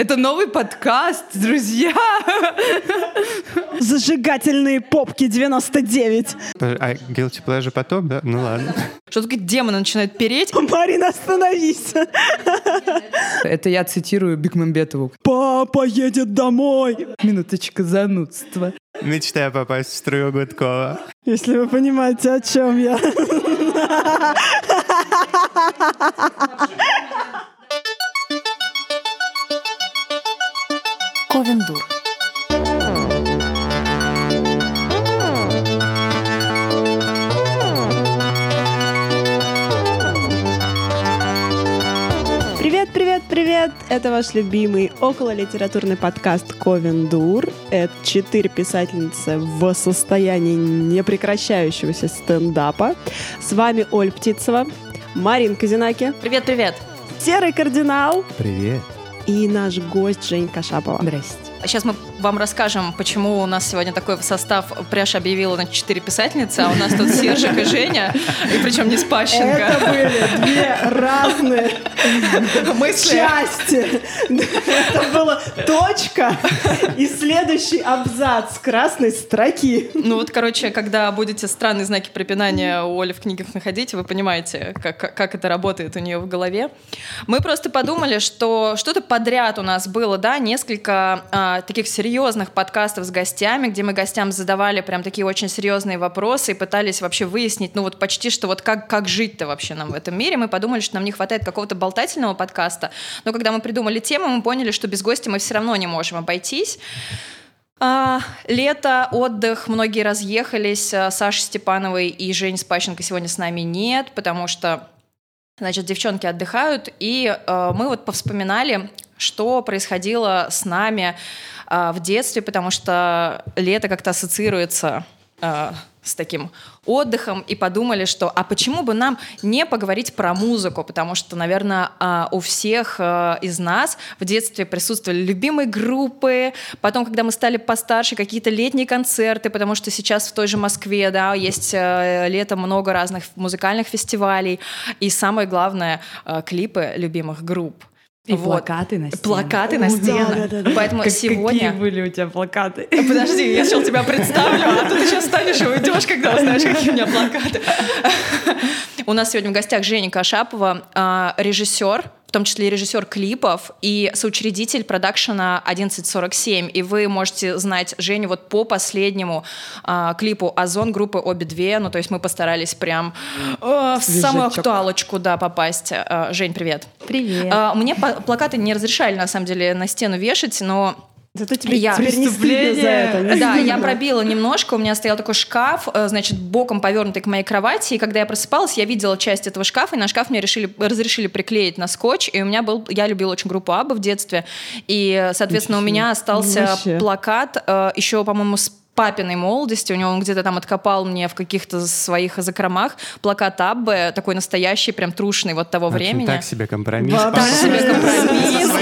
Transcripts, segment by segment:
Это новый подкаст, друзья. Зажигательные попки 99. А guilty pleasure потом, да? Ну ладно. Что такое демоны начинают переть? Марина, остановись. Это я цитирую Бекмамбетову. Папа едет домой. Минуточка занудства. Мечтаю попасть в струю Гудкова. Если вы понимаете, о чем я. Ковендур. Привет, привет, привет! Это ваш любимый около литературный подкаст Ковендур. Это четыре писательницы в состоянии непрекращающегося стендапа. С вами Оль Птицева, Марин Казинаки, Привет-привет. Серый Кардинал Привет. И наш гость Женька Шапова. Здрасте. Сейчас мы вам расскажем, почему у нас сегодня такой состав. Пряж объявила на четыре писательницы, а у нас тут Сержик и Женя, и причем не Спащенко. Это были две разные Мысли. части. Это была точка и следующий абзац красной строки. Ну вот, короче, когда будете странные знаки препинания у Оли в книгах находить, вы понимаете, как, как это работает у нее в голове. Мы просто подумали, что что-то подряд у нас было, да, несколько а, таких серьезных подкастов с гостями, где мы гостям задавали прям такие очень серьезные вопросы и пытались вообще выяснить, ну вот почти что вот как, как жить-то вообще нам в этом мире. Мы подумали, что нам не хватает какого-то болтательного подкаста, но когда мы придумали тему, мы поняли, что без гостя мы все равно не можем обойтись. А, лето, отдых, многие разъехались. А, Саши Степановой и Жень Спащенко сегодня с нами нет, потому что, значит, девчонки отдыхают. И а, мы вот повспоминали, что происходило с нами а, в детстве, потому что лето как-то ассоциируется а, с таким отдыхом и подумали, что а почему бы нам не поговорить про музыку, потому что, наверное, а, у всех а, из нас в детстве присутствовали любимые группы, потом, когда мы стали постарше, какие-то летние концерты, потому что сейчас в той же Москве, да, есть а, летом много разных музыкальных фестивалей, и самое главное, а, клипы любимых групп. И Вот. плакаты на стенах. Плакаты на стенах. да, да, да. Поэтому Как- сегодня... Какие были у тебя плакаты? Подожди, я сейчас тебя представлю, а ты сейчас станешь и уйдешь, когда узнаешь, какие у меня плакаты. У нас сегодня в гостях Женя Кашапова, а, режиссер, в том числе и режиссер клипов и соучредитель продакшена 1147. И вы можете знать Женю вот по последнему а, клипу «Озон» группы «Обе две». Ну, то есть мы постарались прям а, в самую актуалочку, да, попасть. А, Жень, привет. Привет. А, Мне плакаты не разрешали, на самом деле, на стену вешать, но Зато тебе Я- теперь не стыдно за это. не да, я пробила немножко, у меня стоял такой шкаф, э, значит, боком повернутый к моей кровати, и когда я просыпалась, я видела часть этого шкафа, и на шкаф мне решили, разрешили приклеить на скотч, и у меня был, я любила очень группу Аба в детстве, и, соответственно, у меня остался Вообще. плакат, э, еще, по-моему, с папиной молодости, у него он где-то там откопал мне в каких-то своих закромах плакат Аббы, такой настоящий, прям трушный вот того Очень времени. Так себе компромисс. Так Папа себе компромисс, да.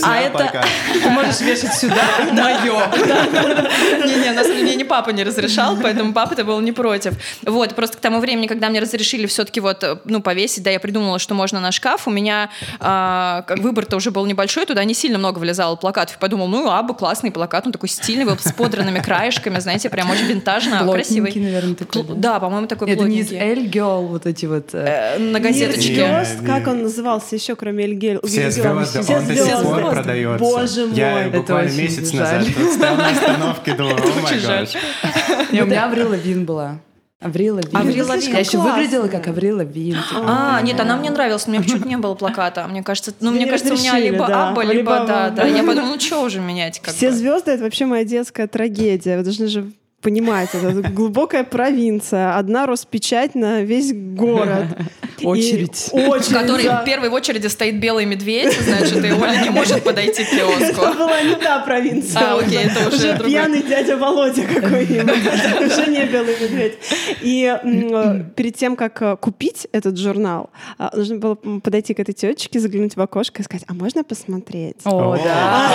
э, А это-. Ты можешь вешать сюда мое. Не-не, на самом деле мне папа не разрешал, поэтому папа-то был не против. Вот, просто к тому времени, когда мне разрешили все-таки вот, э, ну, повесить, да, я придумала, что можно на шкаф, у меня а, выбор-то уже был небольшой, туда не сильно много влезало плакатов. И подумал, ну, аба, классный плакат, он такой стильный, был с подранными краешками, знаете, прям очень винтажно, красивый. наверное, такой. Да, по-моему, такой Это не из. L-Girl, вот эти вот... э, Э, На газеточке. как он назывался еще, кроме Эльгель? Все звезды, Все он до сих звезды. пор продается. Боже мой. Я буквально месяц назад стоял на остановке, думал, о май у меня Аврил Лавин была. Аврил Лавин. Аврил Лавин. Я еще выглядела как Аврил Лавин. типа. А, нет, она мне нравилась, у меня почему-то не было плаката. Мне кажется, ну, мне не кажется, у меня либо да. Аба, Либо либо да, Аба. да. Я подумала, ну что уже менять? Как Все бы. звезды это вообще моя детская трагедия. Вы должны же понимать, это глубокая провинция, одна Роспечать на весь город. И Очередь. В Очередь. которой да. первой в очереди стоит белый медведь, значит, и Оля не может подойти к Это киоску. была не та провинция. А, окей, это уже другой. пьяный дядя Володя какой-нибудь. Уже не белый медведь. И э, перед тем, как э, купить этот журнал, э, нужно было подойти к этой тетечке, заглянуть в окошко и сказать, а можно посмотреть? О, да.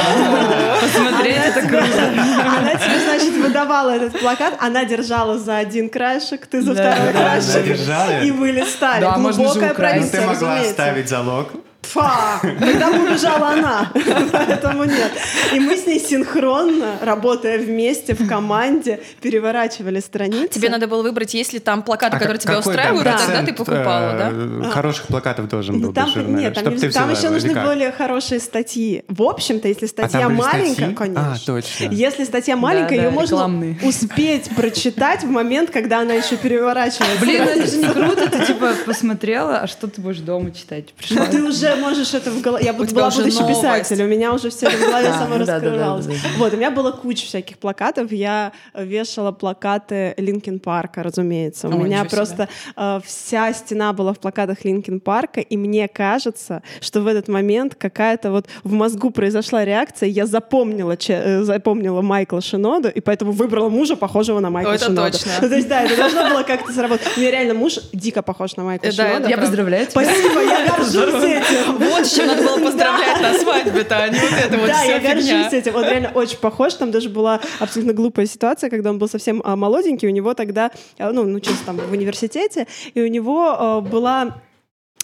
Посмотреть это круто. Она тебе, значит, выдавала этот плакат, она держала за один краешек, ты за второй краешек. И вы листали. Да, Ну, ты могла оставить залог. Фа! Тогда бы убежала она. Поэтому нет. И мы с ней синхронно, работая вместе в команде, переворачивали страницы. Тебе надо было выбрать, есть ли там плакаты, А которые тебя устраивают, и тогда ты покупала, да? э, Хороших плакатов должен был там, быть нет, там, еще нужны более хорошие статьи. В общем-то, если А статья маленькая, статьи? конечно. А, точно. Если статья маленькая, да, ее можно рекламные. успеть прочитать в момент, когда она еще переворачивается. Блин, это же не круто, ты типа посмотрела, а что ты будешь дома читать? Ну, Пришла. ты уже можешь это в голове. Я У была будущий новость. писатель, у меня уже все в голове само раскрывалось. Вот, у меня была куча всяких плакатов. Я вешала плакаты Linkin Park а, разумеется. У меня просто э, вся стена была в плакатах Linkin Park а, и мне кажется, что в этот момент какая-то вот в мозгу произошла реакция, я запомнила, э, запомнила Майкла Шиноду, и поэтому выбрала мужа, похожего на Майкла О, это Шиноду. точно. Ну, то есть, да, это должно было как-то сработать. У меня реально муж дико похож на Майкла Э, да, Шинода. Я правда. поздравляю тебя. Спасибо, я горжусь этим. Вот с чем надо было поздравлять на свадьбе-то, а не вот это вот да, вся я горжусь этим. Он реально очень похож. Там даже была абсолютно глупая ситуация, когда он был совсем а, молоденький. У него тогда, а, ну, он учился там в университете, и у него а, была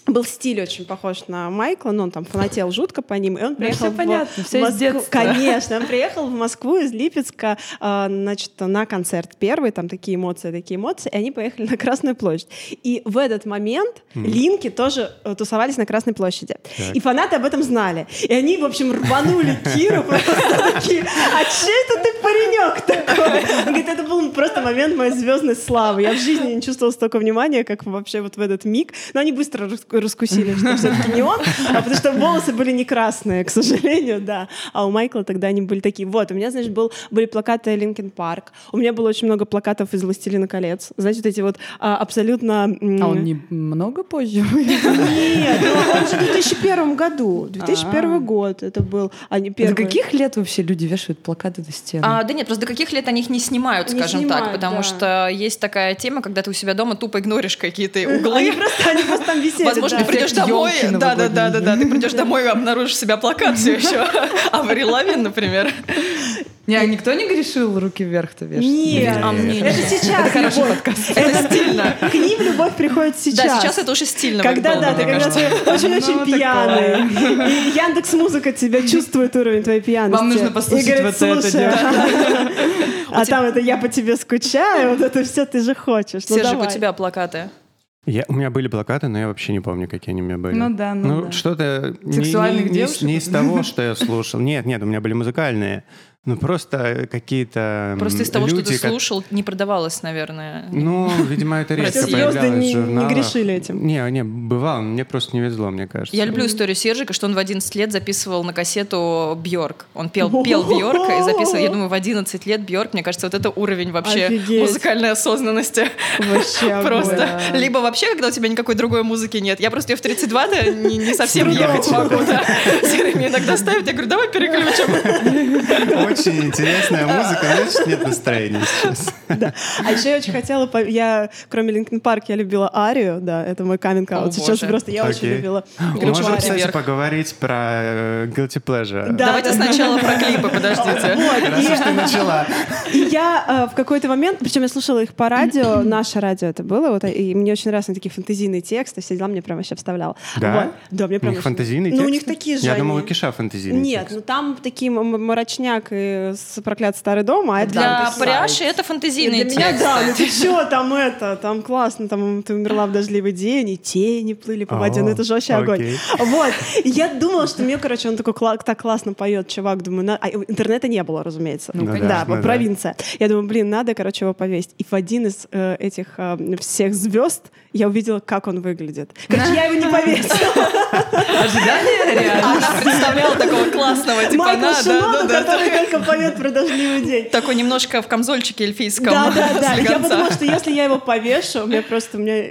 был стиль очень похож на Майкла, но он там фанател жутко по ним, и он приехал всё в понятно, из Москву. детства. Конечно, он приехал в Москву из Липецка, а, значит, на концерт первый, там такие эмоции, такие эмоции, и они поехали на Красную площадь. И в этот момент линки тоже э, тусовались на Красной площади. И фанаты об этом знали. И они, в общем, рванули Киру просто такие, а че это ты паренек такой? Он говорит, это был просто момент моей звездной славы. Я в жизни не чувствовала столько внимания, как вообще вот в этот миг. Но они быстро раскусили, что все-таки не он, а потому что волосы были не красные, к сожалению, да. А у Майкла тогда они были такие. Вот, у меня, значит, был, были плакаты Линкен Парк. У меня было очень много плакатов из «Властелина колец». Вот эти вот а, абсолютно... А он не много позже? Нет, ну, он же в 2001 году. 2001 А. год это был. А не До первый. каких лет вообще люди вешают плакаты до стены? А, да нет, просто до каких лет они их не снимают, скажем так, потому что есть такая тема, когда ты у себя дома тупо игноришь какие-то Они углы. просто, они просто там висели. Возможно, ты придешь домой, да, да, да, да, да, ты придешь домой и обнаружишь себя плакат все еще. Аври Лавин, например. Не, а никто не грешил руки вверх-то вешать? Нет, А мне это нет. сейчас. хороший любовь. подкаст. Это стильно. К ним любовь приходит сейчас. Да, сейчас это уже стильно Когда, да, ты когда ты очень-очень Ну, пьяный. И Яндекс Музыка тебя чувствует уровень твоей пьяности. Вам нужно послушать вот это, «Слушай, А там это я по тебе скучаю, вот это все ты же хочешь. Ну Сержик, у тебя плакаты. Я, у меня были плакаты, но я вообще не помню, какие они у меня были. Ну да, ну да. что-то не- Сексуальных не, не, девушек? не из того, что я слушал. Нет, нет, у меня были музыкальные. Ну, просто какие-то м, Просто из того, что люди, ты ко- слушал, не продавалось, наверное. Ну, видимо, это редко появлялось не- в не журналах. грешили этим. Не, не, бывало, мне просто не везло, мне кажется. Я люблю историю Сержика, что он в 11 лет записывал на кассету Бьорк. Он пел, пел Бьорк и записывал, я думаю, в 11 лет Бьорк, мне кажется, вот это уровень вообще Офигеть. музыкальной осознанности. Вообще. Просто. Либо вообще, когда у тебя никакой другой музыки нет. Я просто ее в 32-то не, не совсем ехать могу. Да. Мне иногда ставит, я говорю, давай переключим. Очень интересная музыка, значит, нет настроения сейчас. А еще я очень хотела, я, кроме Линкен Парк, я любила Арию, да, это мой каминг О, Сейчас просто я очень любила Можем, кстати, поговорить про э, Guilty Pleasure. Да, Давайте да, сначала про клипы, подождите. Хорошо, что ты начала. Я э, в какой-то момент, причем я слушала их по радио, наше радио это было, вот, и мне очень нравятся такие фантазийные тексты, все дела мне прям вообще вставлял. Да? Вот. Да, мне У прям них очень- фантазийные Ну, у них тексты? такие же Я думал, у они. Киша фантазийные Нет, тексты. ну там такие мрачняк и с проклят старый дом, а это Для такие- пряши это И фантазийные для меня, да, ну ты чё, там это, там классно, там ты умерла в дождливый день, и тени плыли по воде, ну это же вообще огонь. Вот, я думала, что мне, короче, он такой так классно поет, чувак, думаю, на- а интернета не было, разумеется. Ну, да, да. провинция. Я думаю, блин, надо, короче, его повесить. И в один из э, этих э, всех звезд я увидела, как он выглядит. Короче, я его не повесила. Ожидание реально. Она представляла такого классного, типа, Майкл да, да, да, который да. Только поет про дождливый день. Такой немножко в камзольчике эльфийском. Да, да, да. Я подумала, что если я его повешу, у меня просто, у меня,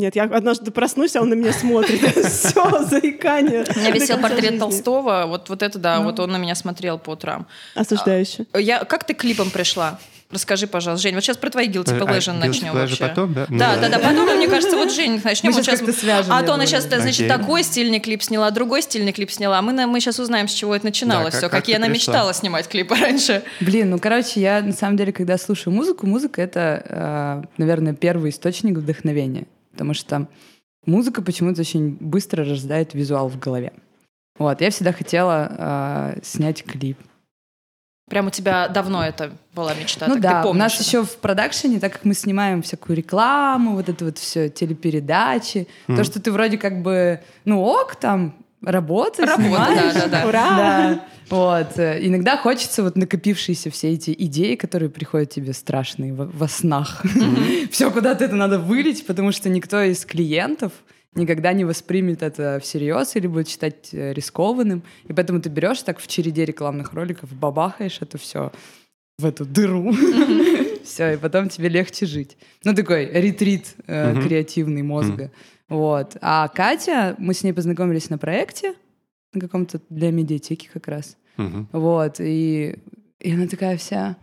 нет, я однажды проснусь, а он на меня смотрит. Все, заикание. У меня висел портрет. Толстого, вот, вот это да, вот он на меня смотрел по утрам. Осуждающе. Я, как ты к клипам пришла? Расскажи, пожалуйста, Жень. Вот сейчас про твои guilty А, pleasure guilty начнем pleasure вообще. потом, да? Да, Ну, да, да. Потом, мне кажется, вот Жень начнем. Мы Вот сейчас- как-то свяжем, А я то она сейчас, значит, Окей. такой стильный клип сняла, другой стильный клип сняла. Мы, на- мы сейчас узнаем, с чего это начиналось Да, все. как- как Какие ты она пришла? мечтала снимать клипы раньше. Блин, ну, короче, я на самом деле, когда слушаю музыку, музыка — это, э, наверное, первый источник вдохновения. Потому что музыка почему-то очень быстро рождает визуал в голове. Вот, я всегда хотела э, снять клип. Прям у тебя давно это была мечта? Ну так да, ты помнишь у нас это? еще в продакшене, так как мы снимаем всякую рекламу, вот это вот все, телепередачи, Мгм. то, что ты вроде как бы, ну ок, там, работа, Работа, снимаешь. да-да-да. Ура! Да. Вот. э, Иногда хочется вот накопившиеся все эти идеи, которые приходят тебе страшные во, во снах. Все куда-то это надо вылить, потому что никто из клиентов никогда не воспримет это всерьез или будет считать э, рискованным. И поэтому ты берешь так в череде рекламных роликов, бабахаешь это все в эту дыру. Все, и потом тебе легче жить. Ну, такой ретрит э, креативный мозга. Вот. А Катя, мы с ней познакомились на проекте, на каком-то для медиатеки как раз. Вот. И, и она такая вся...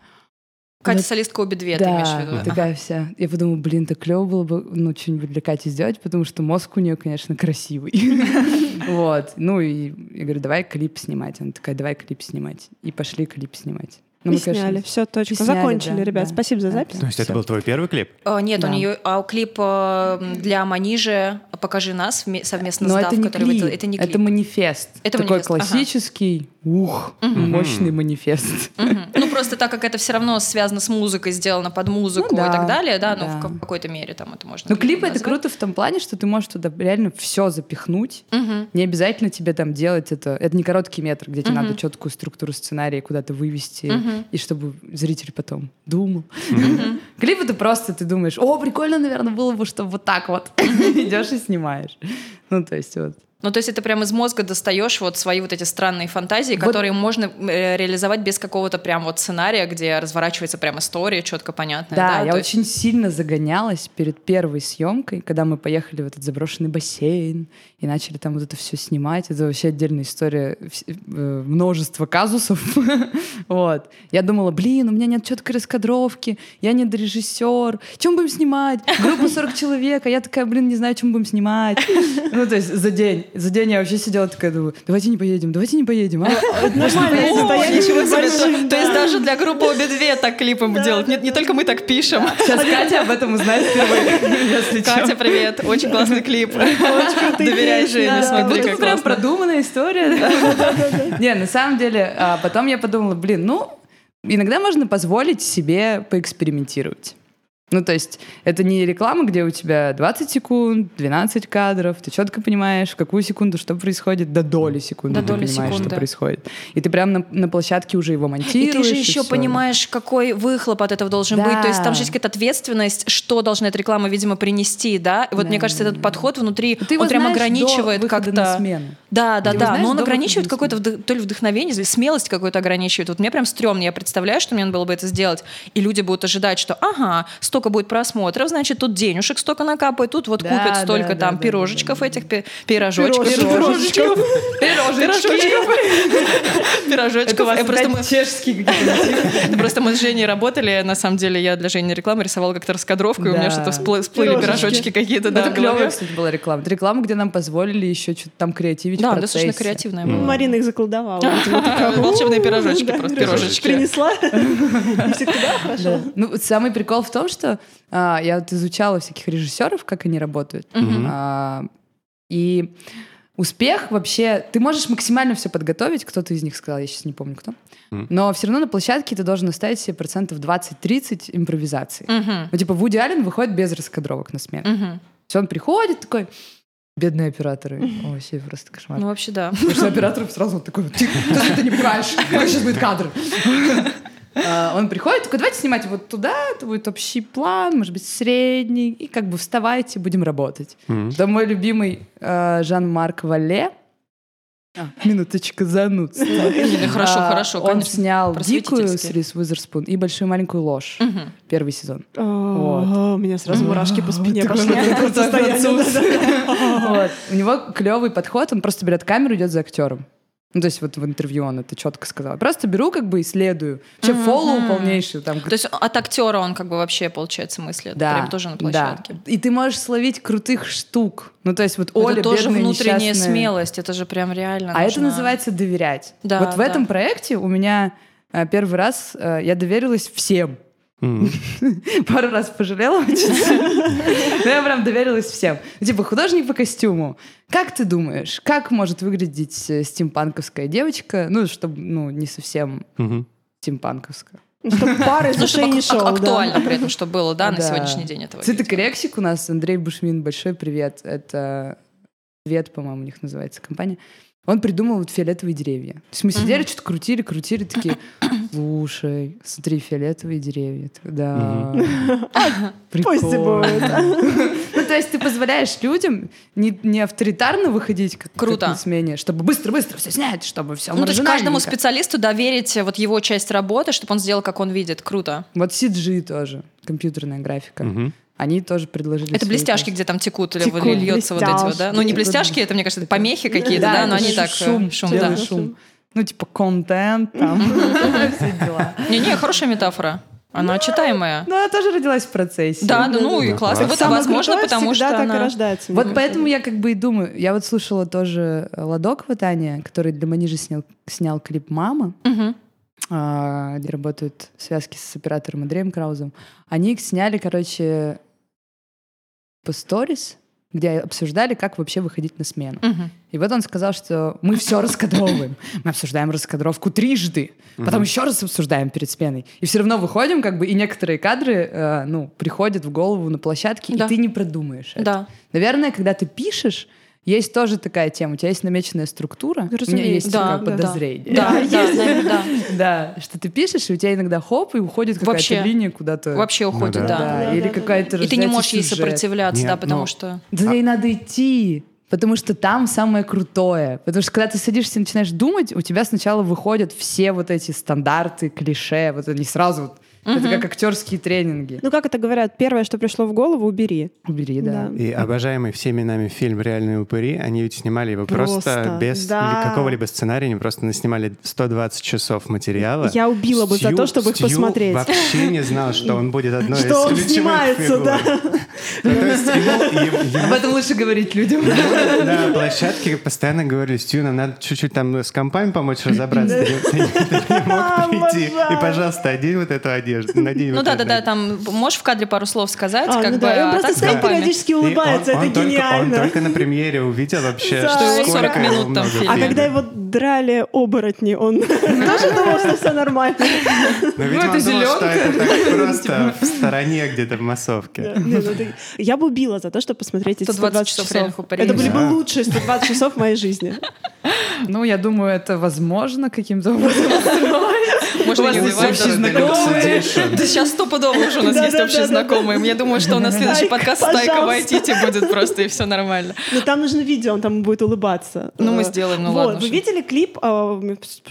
Катя Вот- солистка обе две, ты имеешь в виду? да, такая вся. Я подумала, блин, так клево было бы ну, что-нибудь для Кати сделать, потому что мозг у нее, конечно, красивый. Вот. Ну и я говорю, давай клип снимать. Она такая, давай клип снимать. И пошли клип снимать. Ну, И мы, конечно, сняли. Все, точка. и сняли, Закончили, да, ребят. да. Спасибо за Да, запись. То есть это Всё. был твой первый клип? Э, Нет, у Да. нее а клип э, для Манижи «Покажи нас» вме- совместно с Но Дав, это не который клип, вы- Это не клип. это манифест. Это Такой манифест, ага. классический, ух, мощный манифест. Мгм. Ну, просто так как это все равно связано с музыкой, сделано под музыку Ну и да, так далее, да, ну, да. в ка- какой-то мере там это можно Но клипом клипы это круто в том плане, что ты можешь туда реально все запихнуть. Мгм. Не обязательно тебе там делать это. Это не короткий метр, где тебе Мгм. надо четкую структуру сценария куда-то вывести, И чтобы зритель потом думал. Клип это просто ты думаешь, о, прикольно, наверное, было бы, чтобы вот так вот идешь и снимаешь. Ну, то есть вот. Ну, то есть это прям из мозга достаешь вот свои вот эти странные фантазии, Вот. которые можно э, реализовать без какого-то прям вот сценария, где разворачивается прям история четко понятная. Да, я То есть- очень сильно загонялась перед первой съемкой, когда мы поехали в этот заброшенный бассейн и начали там вот это все снимать. Это вообще отдельная история, э, множество казусов. вот. Я думала, блин, у меня нет четкой раскадровки, я не режиссер, чем будем снимать? Группа 40 человек, а я такая, блин, не знаю, чем будем снимать. ну, то есть за день. За день я вообще сидела такая, думаю, давайте не поедем, давайте не поедем. а? Ничего большим, То- есть да. даже для группы обе две так клипы делать. Не не только мы так пишем. Сейчас Катя об этом узнает впервые. Катя, привет. Очень классный клип. Доверяй Жене, смотри, как прям продуманная история. Не, на самом деле, а, потом я подумала, блин, ну, иногда можно позволить себе поэкспериментировать. Ну, то есть это не реклама, где у тебя 20 секунд, 12 кадров, ты четко понимаешь, в какую секунду что происходит, до доли секунды До ты доли понимаешь, секунды. что происходит. И ты прям на, на площадке уже его И монтируешь. ты же еще всё. понимаешь, какой выхлоп от этого должен Да. быть. То есть там же есть какая-то ответственность, что должна эта реклама, видимо, принести, да? И вот Да, мне кажется, этот подход внутри, Ты он прям ограничивает как-то... смену. Да, да, Ты да. знаешь но он ограничивает какое-то вдох- то ли вдохновение, или смелость какую-то ограничивает. Вот мне прям стрёмно. Я представляю, что мне надо было бы это сделать. И люди будут ожидать, что ага, столько будет просмотров, значит, тут денежек столько накапает, тут вот Да, купят да, столько да, там да, пирожечков да, да, этих, пи- пирожочков. Пирожечков. Пирожочков. Пирожочков. Я просто мы- чешские Просто мы с Женей работали, на самом деле я для Жени рекламы рисовала как-то раскадровку, и у меня что-то всплы- всплыли пирожочки какие-то, да, это клевая, кстати, была реклама. Реклама, где нам позволили еще что-то там креативить Да, достаточно креативная была. Марина их заколдовала. такая, Волшебные пирожочки просто, пирожочки пирожечки. Принесла. И все? Хорошо. Ну, самый прикол в том, что а, я вот изучала всяких режиссеров, как они работают. Мгм. А, и успех вообще... Ты можешь максимально все подготовить, кто-то из них сказал, я сейчас не помню кто. Мгм. Но все равно на площадке ты должен оставить себе процентов 20-30 импровизации. Мгм. Ну, типа, Вуди Аллен выходит без раскадровок на смену. Мгм. Все, он приходит такой... Бедные операторы. О, вообще просто кошмар. Ну, вообще, да. Потому что оператор сразу вот такой, ты это не пугаешь, какой сейчас будет кадр. А, Он приходит, такой, давайте снимать вот туда, это будет общий план, может быть, средний, и как бы вставайте, будем работать. Мгм. Это мой любимый э, Жан-Марк Вале. А, Минуточка занудства. Хорошо, А, хорошо, Он снял «Дикую» с. Рис Уизерспун и «Большую маленькую ложь» первый сезон. У меня сразу мурашки по спине пошли. У него клевый подход, он просто берет камеру, идет за актером. Ну, то есть вот в интервью он это четко сказал. Просто беру, как бы исследую. Вообще Мгм. фоллоу полнейший. Там, То есть от актера он как бы вообще, получается, мыслит. да, Прям тоже на да. площадке. И ты можешь словить крутых штук. Ну, то есть вот Это Оля, тоже бедная, внутренняя несчастная. смелость. Это же прям реально А это нужно. называется доверять. Да, вот в да. этом проекте у меня э, первый раз э, я доверилась всем. Мгм. Пару раз пожалела. Но я прям доверилась всем. Типа художник по костюму. Как ты думаешь, как может выглядеть э, стимпанковская девочка? Ну, чтобы, ну, не совсем Мгм. стимпанковская. Ну, Чтобы пары из Ну, ушей чтобы не шел, да. актуально при этом, чтобы было, да, на Да. сегодняшний день этого. Цветокоррексик у нас, Андрей Бушмин, большой привет. Это Цвет, по-моему, у них называется компания. Он придумал вот фиолетовые деревья. То есть мы сидели, что-то крутили, крутили, такие, слушай, смотри, фиолетовые деревья. Да, прикольно. будет. Ну, то есть ты позволяешь людям не, не авторитарно выходить как, Круто. как смене, чтобы быстро-быстро все снять, чтобы все Ну, то есть каждому специалисту доверить вот его часть работы, чтобы он сделал, как он видит. Круто. Вот CG тоже, компьютерная графика. Они тоже предложили Это блестяшки, где там текут или Текут, льется вот эти вот, да? Ну, не блестяшки. это, мне кажется, это помехи какие-то, да, но это они так... э, шум, Шум, да. шум. Ну, типа контент, там, все дела. Не-не, хорошая метафора. Она читаемая. Ну, она тоже родилась в процессе. Да, да, ну и да, классно. класс. Вот Самое возможно, потому что так и она... рождается. Вот поэтому я как бы и думаю, я вот слушала тоже Ладок Ватания, который для Манижи снял, снял клип «Мама», а, где работают связки с оператором Андреем Краузом. Они сняли, короче, по сторис, где обсуждали, как вообще выходить на смену. Мгм. И вот он сказал, что мы все раскадровываем. Мы обсуждаем раскадровку трижды, потом еще раз обсуждаем перед сменой. И все равно выходим, как бы, и некоторые кадры, э, ну, приходят в голову на площадке, Да. и ты не продумаешь это. Да. Наверное, когда ты пишешь, есть тоже такая тема. У тебя есть намеченная структура. У меня Разумеется. есть Да, такое да, подозрение. Да, да, да, да. Да, что ты пишешь, и у тебя иногда хоп, и уходит какая-то Вообще. линия куда-то. Вообще уходит, да. да. Да, Да, или да, да. какая-то И ты не можешь ей сопротивляться, Нет, да, потому ну, что... Да ей надо идти. Потому что там самое крутое. Потому что когда ты садишься и начинаешь думать, у тебя сначала выходят все вот эти стандарты, клише. Вот они сразу... вот- Это как актерские тренинги. Ну, как это говорят, первое, что пришло в голову, убери. Убери, да. И обожаемый всеми нами фильм «Реальные упыри», они ведь снимали его просто, Просто, без да. ли- какого-либо сценария, они просто наснимали 120 часов материала. Я убила бы за Стью- то, чтобы их Стью посмотреть. вообще не знал, что он будет одной Что из он ключевых снимается, фигур. да. Ну, Об этом лучше говорить людям. на площадке постоянно говорили, Стю, нам надо чуть-чуть там с компами помочь разобраться. Ты, не мог прийти. И, пожалуйста, одень вот эту одежду. Надень Ну вот да, эту да, да, одежду». там можешь в кадре пару слов сказать, А, как ну бы, да, и он просто так стоит периодически он- улыбается, он это только- гениально. Он только на премьере увидел вообще, Да. Что его сколько 40 минут там. А когда его драли оборотни, он тоже думал, что все нормально. Ну, видимо, это он думал, что зелёнка. это так просто в стороне где-то в массовке. Ну Я бы убила за то, чтобы посмотреть эти 120 120 часов. Это были бы лучшие 120 часов в моей жизни. Ну, я думаю, это возможно каким-то образом. Можно У вас не есть убивать, общие да. знакомые. Да сейчас стопудово уже у нас есть общие знакомые. Я думаю, что у нас следующий подкаст с Тайка. Вайтити будет просто, и все нормально. Но там нужно видео, он там будет улыбаться. Ну, мы Э, сделаем, ну вот, ладно, Вы видели клип, а,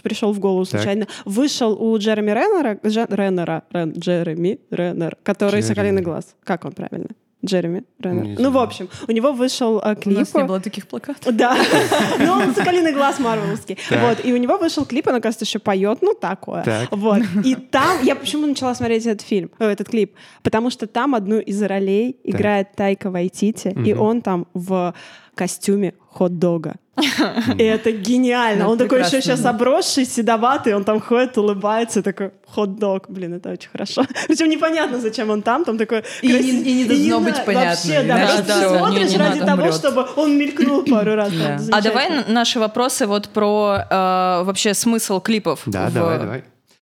пришел в голову случайно, вышел у Джереми Реннера, Реннера, Рен- Джереми Реннер, который. «Соколиный глаз». Как он правильно? Джереми Реннер. Не Ну, в общем, у него вышел а, У клип. нас не было таких плакатов. Да, ну он «Соколиный глаз» марвеловский. Вот, и у него вышел клип, он, оказывается, еще поет, ну, такое. Так. Вот, и там, я почему начала смотреть этот фильм, э, этот клип? Потому что там одну из ролей играет Тайка Вайтити, и он там в костюме хот-дога. И это гениально. Ну, Он такой еще сейчас да. обросший, седоватый, он там ходит, улыбается, такой хот-дог. Блин, это очень хорошо. Причем непонятно, зачем он там, там такой... И не- краси- и не должно быть понятно, Вообще, да, иначе просто всё, смотришь не- не ради того, умрет. чтобы он мелькнул пару раз. Да. А давай наши вопросы вот про э, вообще смысл клипов. Да, в- давай, давай.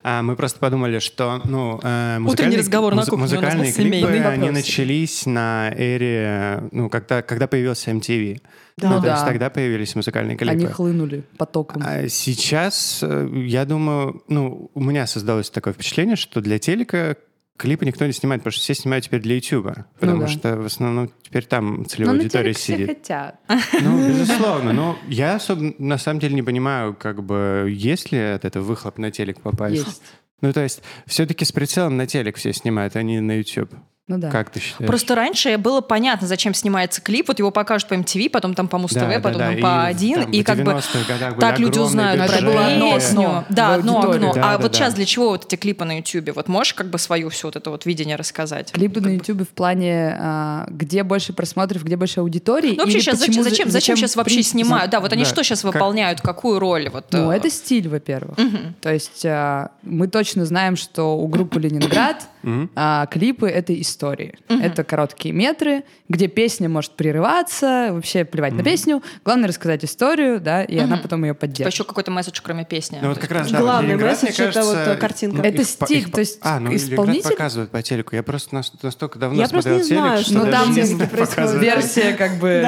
А, мы просто подумали, что ну, э, музыкальные, разговор на кухне, музыкальные клипы, они начались на эре, ну, когда, когда появился MTV. Да. ну, Ну то есть да. тогда появились музыкальные клипы. Они хлынули потоком. А сейчас, э, я думаю, ну, у меня создалось такое впечатление, что для телека клипы никто не снимает, потому что все снимают теперь для Ютуба. Потому да. что в основном теперь там Но целевая на аудитория телек все сидит. хотят. Ну, безусловно. Но я особо, на самом деле не понимаю, как бы, есть ли от этого выхлоп на телек попасть. Есть. Ну, то есть, все-таки с прицелом на телек все снимают, а не на YouTube. Ну да. Как ты считаешь? Просто раньше было понятно, зачем снимается клип. Вот его покажут по MTV, потом там по Муз ТВ, Да, да, потом да, там и по один, и в как бы 90-х годах были так люди узнают про было одно песню. окно Да, одно окно. Да, а да, вот да. сейчас для чего вот эти клипы на Ютубе? Вот можешь как бы свою все вот это вот видение рассказать? Клипы на YouTube в плане, а, где больше просмотров, где больше аудитории. Ну, вообще сейчас почему зачем, за- зачем, зачем сейчас вообще принципе- снимают? Да, вот они Да. что сейчас Как- выполняют, какую роль? Вот, Ну, э, это стиль, во-первых. мгм. То есть а, мы точно знаем, что у группы Ленинград а, клипы — это истории. Это короткие метры, где песня может прерываться, вообще плевать на песню. Главное — рассказать историю, да, и она потом ее Типа поддержит. еще какой-то месседж, кроме песни. Ну вот как раз, да, Главный вот Ленинград, месседж мне это вот, кажется, картинка. ну, Это их стиль, их то есть А, ну исполнитель- показывают по телеку. Я просто нас- настолько давно Я просто смотрел не телек, знаю, что Ну, даже там не знаю. Версия как бы.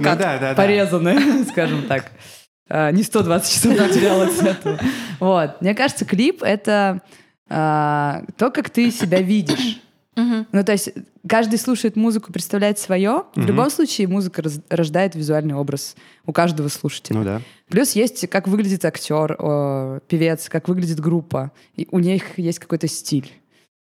Ну порезаны, скажем так. А, Не 120 часов материала этого. Вот. Мне кажется, клип — это а, то, как ты себя видишь. Мгм. Ну, то есть каждый слушает музыку, представляет свое. В Мгм. любом случае музыка раз- рождает визуальный образ у каждого слушателя. Ну да. Плюс есть, как выглядит актер, э, певец, как выглядит группа. И у них есть какой-то стиль.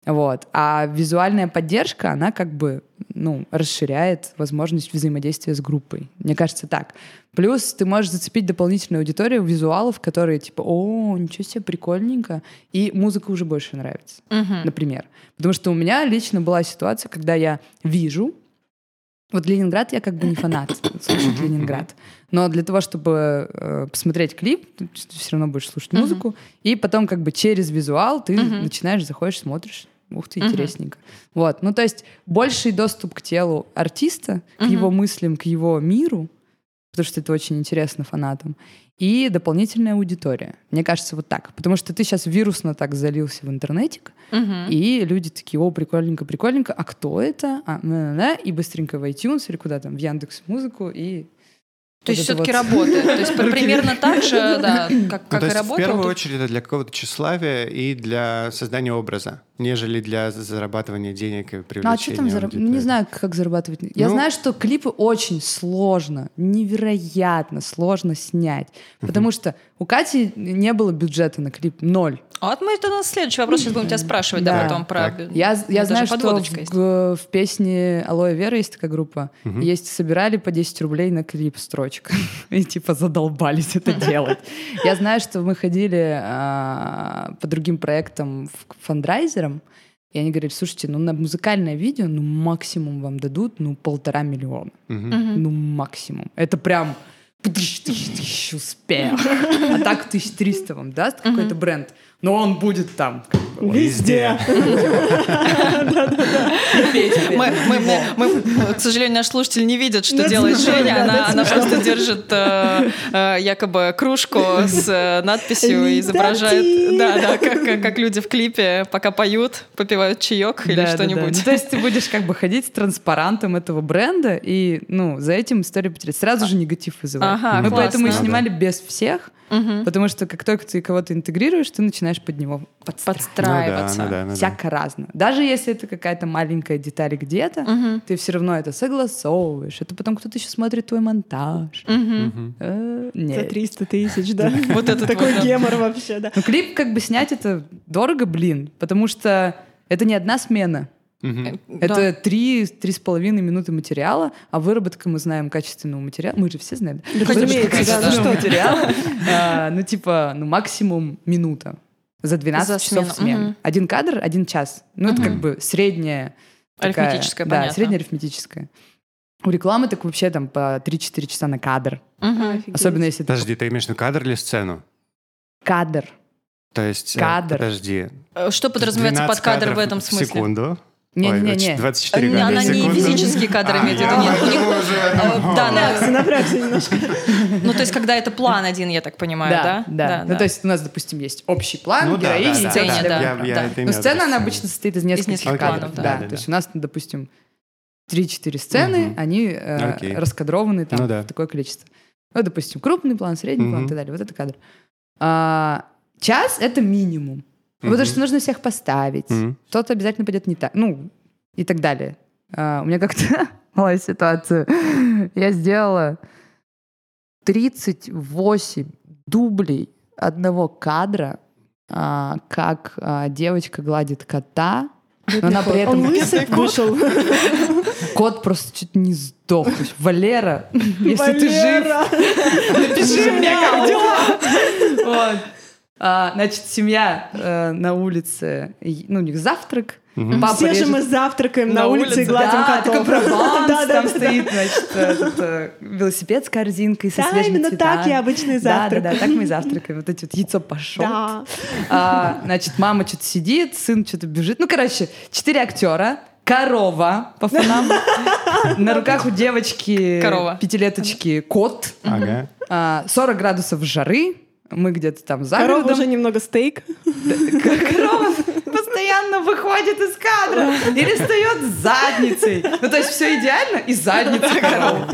Вот. А визуальная поддержка, она как бы ну, расширяет возможность взаимодействия с группой. Мне кажется, так. Плюс ты можешь зацепить дополнительную аудиторию визуалов, которые типа, о, ничего себе, прикольненько. И музыка уже больше нравится Мгм. например. Потому что у меня лично была ситуация, когда я вижу, вот Ленинград я как бы не фанат слушать Ленинград, но для того, чтобы э, посмотреть клип, ты все равно будешь слушать музыку, и потом как бы через визуал ты начинаешь, заходишь, смотришь, ух ты, интересненько. Вот, ну то есть больший доступ к телу артиста, к Мгм. его мыслям, к его миру, потому что это очень интересно фанатам, и дополнительная аудитория. Мне кажется, вот так. Потому что ты сейчас вирусно так залился в интернетик, Мгм. и люди такие, о, прикольненько, прикольненько, а кто это? А, на-на-на, и быстренько в iTunes или куда там, в Яндекс Музыку, и... То вот есть все-таки вот. работает. То есть примерно так же, да, как, Ну, как то и есть в первую тут- очередь это для какого-то тщеславия и для создания образа, нежели для зарабатывания денег и привлечения Ну а что там зарабатывать? Не знаю, как зарабатывать. Я Ну- знаю, что клипы очень сложно, невероятно сложно снять. Потому что у Кати не было бюджета на клип, ноль. А вот мы это на следующий вопрос сейчас будем тебя спрашивать, да, Да. потом про... Так. Я, я знаю, что в, песне «Алоэ Вера» есть такая группа. Есть, собирали по 10 рублей на клип строчка. И типа задолбались это делать. Я знаю, что мы ходили а, по другим проектам в- к фандрайзерам, и они говорили, слушайте, ну на музыкальное видео, ну максимум вам дадут, ну полтора миллиона. Мгм. Ну максимум. Это прям успех. А так 1300 вам даст какой-то бренд, но он будет там. Везде. Мы, мы- мы- мы, к сожалению, наш слушатель не видит, что делает Женя. Она, просто держит э, э, якобы кружку с э, надписью и изображает, да, да, как, люди в клипе, пока поют, попивают чаек или что-нибудь. То есть ты будешь как бы ходить с транспарантом этого бренда, и, ну, за этим история потерять. Сразу же негатив вызывает. Мы поэтому и снимали без всех, Мгм. потому что как только ты кого-то интегрируешь, ты начинаешь под него подстраиваться. Подстраиваться. Ну да, ну да, ну да. Всяко разно. Даже если это какая-то маленькая деталь где-то, Мгм. ты все равно это согласовываешь. Это потом кто-то еще смотрит твой монтаж. Мгм. Э, За Нет. 300 тысяч, да. Вот этот Такой да. гемор вообще, да. Ну, клип как бы снять это дорого, блин, потому что это не одна смена. Мгм. Это три, три с половиной минуты материала, а выработка мы знаем качественного материала. Мы же все знаем. Да, разумеется, да, ну качественного что. материала, а, ну, типа, ну, максимум минута за 12 За часов смену, смен. мгм. Один кадр, один час. Ну, это Мгм. как бы средняя... такая- Арифметическая, Да, понятно. средняя арифметическая. У рекламы так вообще там по 3-4 часа на кадр. Офигеть. Особенно если это Подожди, ты имеешь в виду кадр или сцену? кадр. То есть... э, Кадр. Подожди. Э, Что подразумевается под 12 кадр в этом смысле? секунду. Ой, Не-не-не. значит, 24 Не, Она в не секунду. физические кадры А, имеет в виду. я нет. У них- думал, уже, ну, Да, Напрягся, на- напрягся немножко. ну то есть когда это план один, я так понимаю, да? да, Ну, то есть у нас, допустим, есть общий план, Ну да, героиня, да, да, сцене, да, да, я- я да. это Но сцена, она обычно состоит из нескольких нескольких кадров. планов, да. да. Да, да, То есть да. у нас, допустим, 3-4 сцены, они э, Окей. раскадрованы там Ну да. в такое количество. Ну, допустим, крупный план, средний план и так далее. Вот это кадр. А, час — это минимум. Ну, Потому что нужно всех поставить. Мгм. Кто-то обязательно пойдет не так. Ну, и так далее. А, у меня как-то была ситуация. Я сделала 38 дублей одного кадра, а, как а, девочка гладит кота Но она при Он этом... лысый вышел. Кот просто чуть не сдох. Валера, если ты жив, напиши мне, как дела. А, Значит, семья э, на улице, и- ну, у них завтрак. Папа Все же режет- мы завтракаем на, На улице и улице, гладим да, котов. такой Прованс, Да, да, там да, стоит, значит, этот, э, велосипед с корзинкой, со Да, свежими именно цветами. так я обычно и Да, да, завтракаю. да, так мы и завтракаем. Вот эти вот яйцо пошел. Да. А, значит, мама что-то сидит, сын что-то бежит. Ну, короче, четыре актера. Корова по фонам. На руках у девочки Корова. пятилеточки кот. Ага. А, 40 градусов жары. Мы где-то там за Корова городом. уже немного стейк. Корова постоянно выходит из кадра или встает с задницей. Ну, то есть все идеально и задница коровы.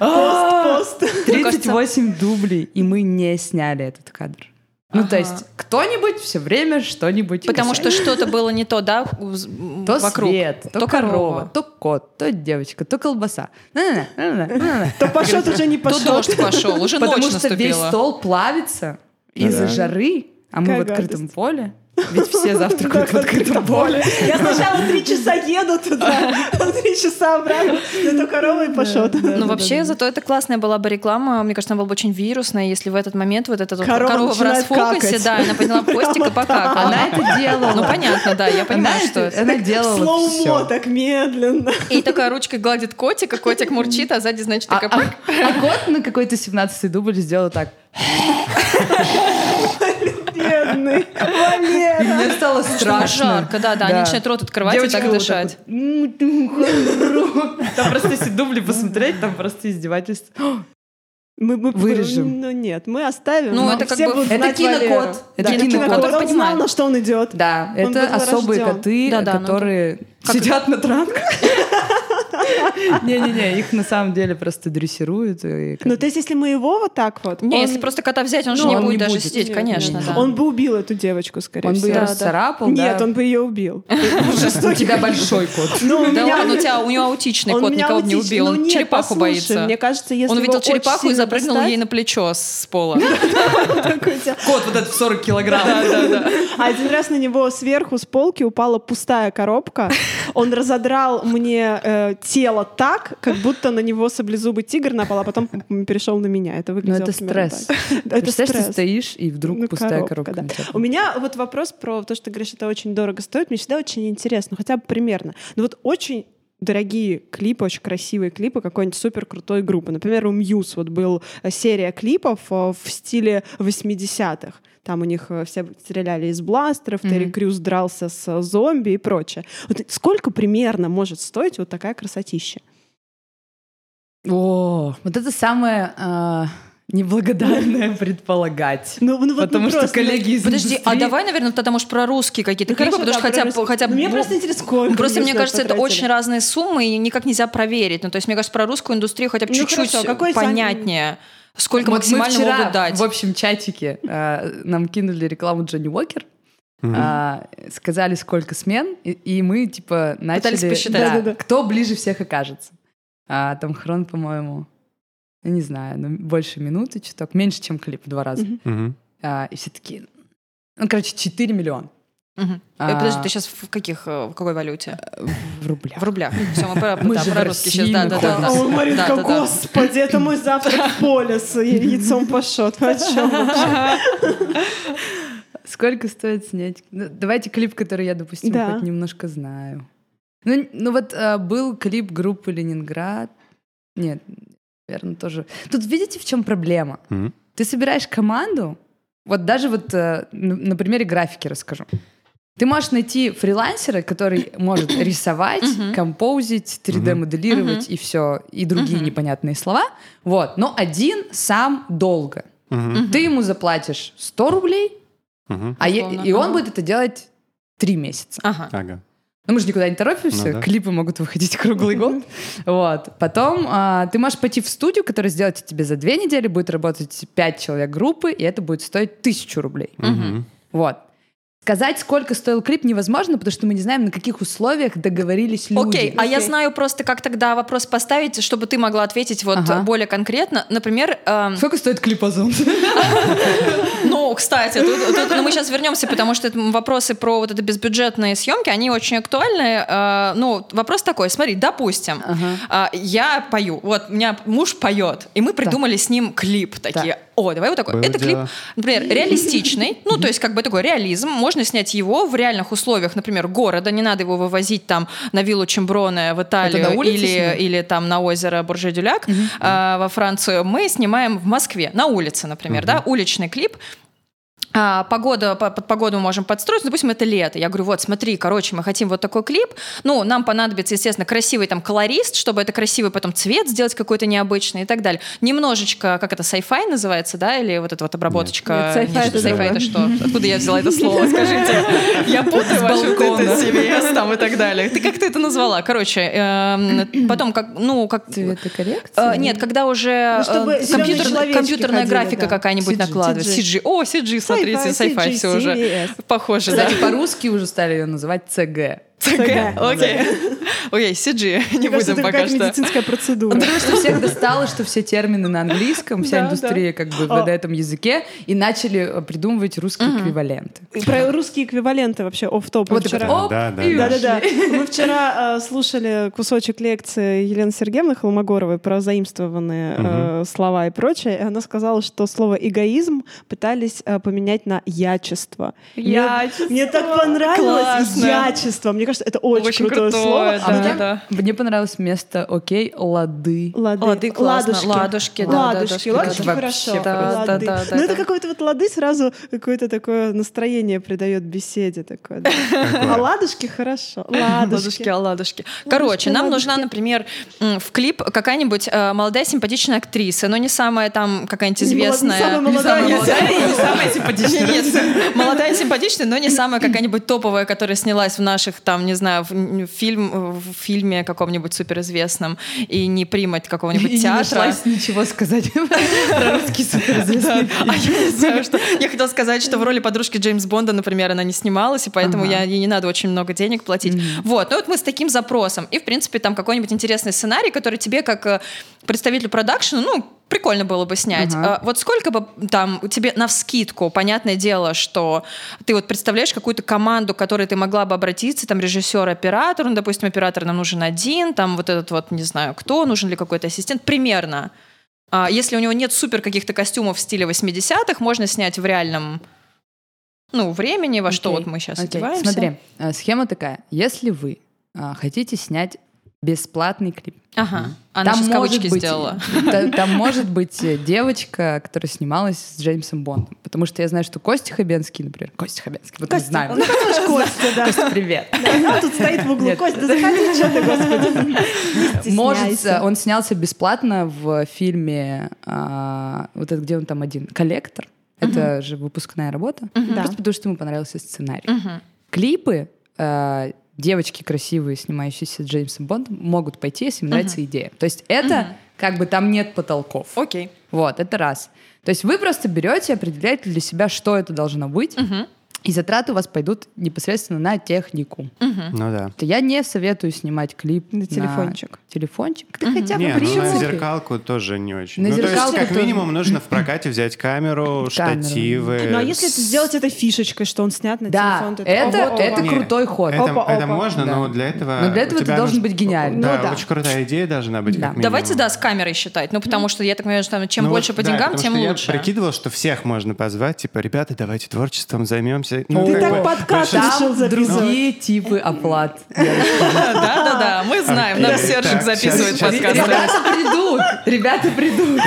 А, Пост, пост. 38 дублей, и мы не сняли этот кадр. Ну, то Ага. есть кто-нибудь все время что-нибудь Потому что писает. что-то было не то, да, То вокруг. свет, то, То корова, корова. то кот, то девочка, то колбаса. То пошел, уже не То пошел. дождь пошел, уже Потому ночь что весь стол плавится из-за жары, а мы в открытом поле. Ведь все завтракают в открытом поле. Я сначала три часа еду туда, три часа обратно, на ту корову и пошел. Ну, вообще, зато это классная была бы реклама. Мне кажется, она была бы очень вирусная, если в этот момент вот эта вот Корова в расфокусе, да, она подняла постик и покакала. Она это делала. Ну, понятно, да, я понимаю, что... Она делала Слоумо, так медленно. И такая ручкой гладит котика, котик мурчит, а сзади, значит, А, такая... а- а кот на какой-то 17-й дубль сделал так. Бедный И Валера. мне стало Страшно. Жарко, да, да, они начинают рот открывать Девочка и так дышать. Там просто если дубли посмотреть, там просто издевательство. Мы, мы Вырежем. Ну нет, мы оставим. Ну, это как все бы- будут Это. Валеру. Это Да, кинокод. Он знал, на что он идет. Да, Он это особые рожден. коты, Да-да, ну, которые сидят на травках. Не-не-не, их на самом деле просто дрессируют. Ну, то есть, если мы его вот так вот... Не, он- если просто кота взять, он же Ну, не он будет даже сидеть, конечно. Он бы убил эту девочку, скорее Он бы всего. ее расцарапал, Нет, он бы ее убил. У тебя большой кот. Ну, у Да меня- ладно, у тебя у него аутичный он кот, никого не убил. Ну, Он нет, черепаху боится. Мне кажется, если Он увидел черепаху и запрыгнул ей на плечо с пола. Кот вот этот в 40 килограмм. А один раз на него сверху с полки упала пустая коробка. Он разодрал мне э, тело так, как будто на него саблезубый тигр напал, а потом перешел на меня. Это Ну, выглядело это примерно стресс. Это Представляешь, ты стресс. стоишь, и вдруг Ну, пустая коробка. У меня вот вопрос про то, что ты говоришь, это очень дорого стоит. Мне всегда очень интересно, хотя бы примерно. Ну вот очень дорогие клипы, очень красивые клипы какой-нибудь супер крутой группы. Например, у Muse вот был э, серия клипов э, в стиле 80-х. Там у них э, все стреляли из бластеров, Терри Мгм. Крюс дрался с э, зомби и прочее. Вот сколько примерно может стоить вот такая красотища? О, вот это самое а, неблагодарное предполагать. Ну, ну, вот, Потому ну, что просто, ну, коллеги из Подожди, а индустрии- давай, наверное, тогда, может, про русские какие-то ну, клипы, хорошо, потому да, что хотя хотя бы Ну, Мне бу- просто интересно, сколько. Просто, не мне кажется, это потратили. очень разные суммы, и никак нельзя проверить. Ну, то есть, мне кажется, про русскую индустрию хотя бы Ну, чуть-чуть хорошо, какой сам- понятнее, сколько Вот мы максимально вчера могут дать. в общем чатике а, нам кинули рекламу Джонни Уокер, Мгм. а, сказали, сколько смен, и, и мы, типа, начали... Пытались посчитать. Да, Да-да-да. кто ближе всех окажется. А, там хрон, по-моему, не знаю, ну, больше минуты, чуток, меньше, чем клип, в два раза. Мгм. А, и все такие... Ну, короче, 4 миллиона Мгм. А. Э, Подожди, ты сейчас в каких, э, в какой валюте? в рублях. В рублях. Все, мы про, Мы да, же про русский сейчас. Да, да, да. А он говорит, Да, да, господи, это мой завтрак в поле с яйцом пашот. О чем вообще? Сколько стоит снять? Ну, давайте клип, который я, допустим, Да. хоть немножко знаю. Ну, ну вот а, был клип группы Ленинград. Нет, наверное, тоже. Тут видите, в чем проблема? Мгм. Ты собираешь команду, вот даже вот э, на на примере графики расскажу. Ты можешь найти фрилансера, который может рисовать, композить, 3D-моделировать и все, и другие непонятные слова. Вот. Но один сам долго. Ты ему заплатишь 100 рублей, а Условно, и он будет это делать три месяца. Ага. Ага. Ну, мы же никуда не торопимся, Ну да. клипы могут выходить круглый год. Вот. Потом а, ты можешь пойти в студию, которая сделает тебе за две недели, будет работать пять человек группы, и это будет стоить тысячу рублей. Мгм. Вот. Сказать, сколько стоил клип, невозможно, потому что мы не знаем, на каких условиях договорились люди. Окей, а я знаю просто, как тогда вопрос поставить, чтобы ты могла ответить вот Ага. более конкретно. Например, эм, Сколько стоит клип Озон? ну, Кстати, тут, тут- ну, мы сейчас вернемся, потому что это вопросы про вот это безбюджетные съемки, они очень актуальны. Э, ну, вопрос такой, смотри, допустим, Ага. э, я пою, вот у меня муж поет, и мы придумали с ним клип такие. О, давай вот такой. Было это клип, дело. например, реалистичный, ну, то есть как бы такой реализм. Можно снять его в реальных условиях, например, города, не надо его вывозить там на виллу Чемброне в Италию на улице или, или там на озеро Бурже-Дюляк а, во Францию. Мы снимаем в Москве, на улице, например, да, уличный клип. А, погода, по- под погоду мы можем подстроить, допустим, это лето. Я говорю, вот, смотри, короче, мы хотим вот такой клип. Ну, нам понадобится, естественно, красивый там колорист, чтобы это красивый потом цвет сделать какой-то необычный и так далее. Немножечко, как это, sci-fi называется, да, или вот эта вот обработка? Нет, sci-fi это Sci-fi это что? Откуда я взяла это слово, скажите? Я путаю ваши вот балкона. это CVS там и так далее. Ты как ты это назвала? Короче, эм, потом как, ну, как... Цветокоррекция? Э, Нет, когда уже Ну, э, компьютерная графика какая-нибудь накладывается. CG. О, CG, смотрите, Sci-fi, все уже похоже. Кстати, по-русски уже стали ее называть ЦГ. ЦГ, окей. Окей, CG, не будем это пока что. медицинская процедура. Потому что всех достало, что все термины на английском, вся индустрия как бы в этом языке, и начали э, придумывать русские эквиваленты. Про русские эквиваленты вообще оф топ Вот вчера. это оп, Да, да, и да. Да-да-да. Мы вчера э, слушали кусочек лекции Елены Сергеевны Холмогоровой про заимствованные э, слова и прочее. И она сказала, что слово эгоизм пытались поменять на ячество. Ячество. Мне так понравилось ячество. Мне кажется, это очень, Очень крутое, крутое, слово. да, А мне- да. Мне понравилось место «Окей, лады». Лады, Лады классно. ладушки. Ладушки, да, ладушки, да, ладушки да. хорошо. Да, лады. да, да, Ну, да, это да. какой-то вот лады сразу какое-то такое настроение придает беседе такое. да. А ладушки хорошо. Ладушки, Ладушки. оладушки. Короче, нам ладушки. нужна, например, в клип какая-нибудь э, молодая симпатичная актриса, но не самая там какая-нибудь известная. Не самая молодая, и не самая симпатичная. Молодая симпатичная, но не самая какая-нибудь топовая, которая снялась в наших там, не знаю, в фильм, в фильме каком-нибудь суперизвестном и не примать какого-нибудь И не театра. нашлась ничего сказать про русский суперизвестный. А я не знаю, что... Я хотела сказать, что в роли подружки Джеймс Бонда, например, она не снималась, и поэтому я, ей не надо очень много денег платить. Вот, ну вот мы с таким запросом. И, в принципе, там какой-нибудь интересный сценарий, который тебе, как э, представителю продакшена, ну, прикольно было бы снять. Ага. А Вот сколько бы там тебе на вскидку, понятное дело, что ты вот представляешь какую-то команду, к которой ты могла бы обратиться, там режиссер, оператор, ну, допустим, оператор нам нужен один, там вот этот вот, не знаю, кто, нужен ли какой-то ассистент, примерно. А если у него нет супер каких-то костюмов в стиле 80-х, можно снять в реальном ну, времени, во что Окей, вот мы сейчас окей. одеваемся. Смотри, э, схема такая. Если вы а, хотите снять бесплатный клип, Ага, она сейчас кавычки быть, сделала. та- там может быть девочка, которая снималась с Джеймсом Бондом. Потому что я знаю, что Костя Хабенский, например. Костя Хабенский, вот Костя, мы знаем. ну Костя, да. Костя, привет. Да, Тут стоит в углу. Нет. Костя, да заходи, что ты, господи. Может, э, он снялся бесплатно в фильме, а, вот это где он там один, «Коллектор». Это же выпускная работа. Да. Просто потому, что ему понравился сценарий. Клипы э, девочки красивые, снимающиеся Джеймсом Бондом, могут пойти, если им нравится идея. То есть это как бы там нет потолков. Окей. Вот, это раз. То есть вы просто берете, определяете для себя, что это должно быть, Мгм. И затраты у вас пойдут непосредственно на технику. Мгм. Ну да. То Я не советую снимать клип На телефончик. телефончик. Да хотя бы Не, в ну на зеркалку тоже не очень. На ну, то есть, как тоже. минимум, нужно в прокате взять камеру, Камеру. штативы. Ну а если это сделать этой фишечкой, что он снят на Да, телефон, то это, это крутой ход. Это, Опа, это можно, Да. но для этого... Но для этого ты должен нужно- быть гениальным. Да, Ну да. очень крутая идея должна быть, Да. как минимум. Давайте, да, с камерой считать. Ну, потому что я так понимаю, что чем Ну вот, больше по деньгам, тем лучше. Я прикидывал, что всех можно позвать, типа, ребята, давайте творчеством займемся. Ну, Ты как так бы большинство- решил записывать. другие типы оплат. Да, да, да, мы знаем, нам Сержик записывает подкаст. Ребята придут, ребята придут.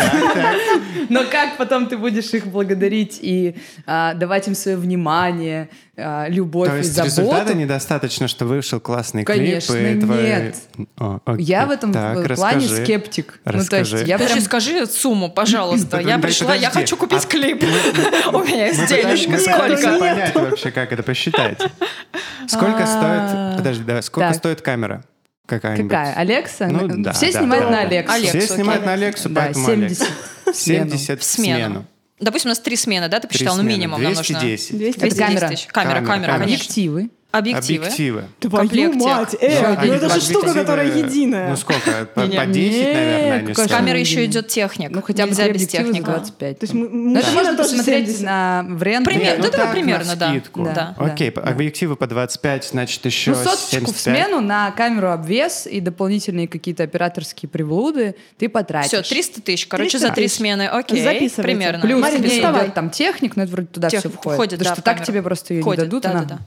Но как потом ты будешь их благодарить и а, давать им свое внимание, а, любовь То и есть результата заботу? недостаточно, что вышел классный Конечно, клип, и твои- нет. О, окей. Я в этом Так, плане расскажи. скептик. Ну, то есть Расскажи. я Подожди, прям... скажи сумму, пожалуйста. Я пришла, я хочу купить А- клип. У меня есть денежка, сколько? понять вообще, как это посчитать. Сколько А, стоит... Подожди, да, сколько стоит камера? Какая-нибудь? Какая? Алекса? Ну, да, Все да, снимают да, на. Алексу. Алексу, Все снимают на Алексу, Да, поэтому 70 Алекса. в смену. 70 В в смену. Допустим, у нас три смены, да? Ты посчитал, ну минимум нам нужно. 210. 210 210 камера. Камера, Камера, камера. Объективы. Объективы. Объективы. Твою комплекте. мать, э, Ну, ну это же штука, которая единая. Ну сколько? По, Не-не. по 10, Не, наверное, они. Камера Самый еще идет техник. Ну, хотя бы Нельзя без техника. 25. То есть ну. Ну, это мужчина можно тоже посмотреть 70. на в рент. Пример- Ну, да, давай так, примерно, да. Да, Окей, да, объективы по 25, значит, еще Ну, соточку в 75. смену на камеру обвес и дополнительные какие-то операторские приблуды ты потратишь. Все, 300 тысяч. Короче, 300 за три смены. Окей, Записывайте. примерно. Плюс доставай. идет там техник, но это вроде туда все входит. Потому да, что так тебе просто ее не дадут, да, она да,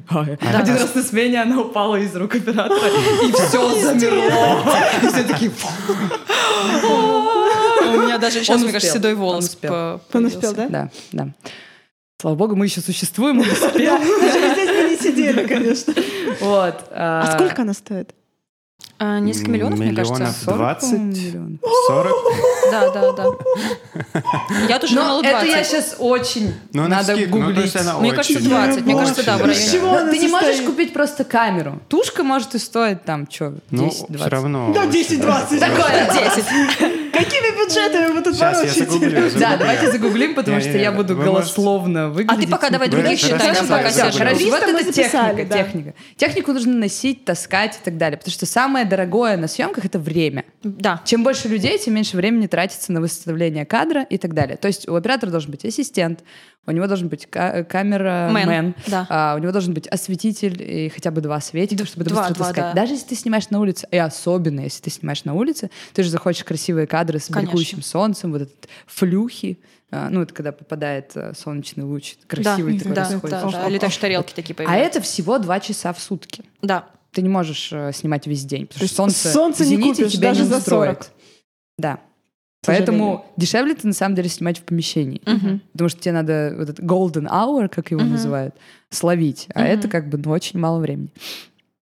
да. гипердорогая. Да. Один раз на смене она упала из рук оператора, и все замерло. И все такие... У меня даже сейчас, мне кажется, седой волос Он успел, да? Да, да. Слава богу, мы еще существуем, он успел. Даже здесь мы не сидели, конечно. Вот. А сколько она стоит? А, Несколько миллионов, мне Миллионов кажется. 20, миллионов. 40. Да, да, да. Я тоже думала Но это 20. я сейчас очень Ну, на надо ну, гуглить. Мне очень- кажется, 20. Мне кажется, да, в районе. Ты не можешь купить просто камеру. Тушка может и стоить там, что, 10-20. Ну, все равно. Да, очень 10-20. дорого. Такое 10. Какими бюджетами вы тут ворочаете? Да, давайте загуглим, потому что я буду голословно выглядеть. А ты пока давай других считай, рассказывали, пока говорит. Вот это техника, техника. Технику нужно носить, таскать и так далее. Потому что самое дорогое на съемках — это время. Да. Чем больше людей, тем меньше времени тратится на выставление кадра и так далее. То есть у оператора должен быть ассистент, у него должен быть ка- камера Мэн, мэн, да. а, у него должен быть осветитель и хотя бы два светика, чтобы это быстро два, таскать. да. Даже если ты снимаешь на улице, и особенно если ты снимаешь на улице, ты же захочешь красивые кадры с бликующим солнцем, вот этот флюхи, а, ну это когда попадает а, солнечный луч, красивый да, такой да, расходится. да, да. Летающие тарелки такие А появляются. это всего два часа в сутки. Да. Ты не можешь э, снимать весь день, потому То что солнце, солнце не купишь тебя даже не за устроит. 40. Да. Поэтому дешевле ты на самом деле снимать в помещении. Мгм. Потому что тебе надо вот этот golden hour, как его Мгм. называют, словить. А Мгм. это как бы ну, очень мало времени.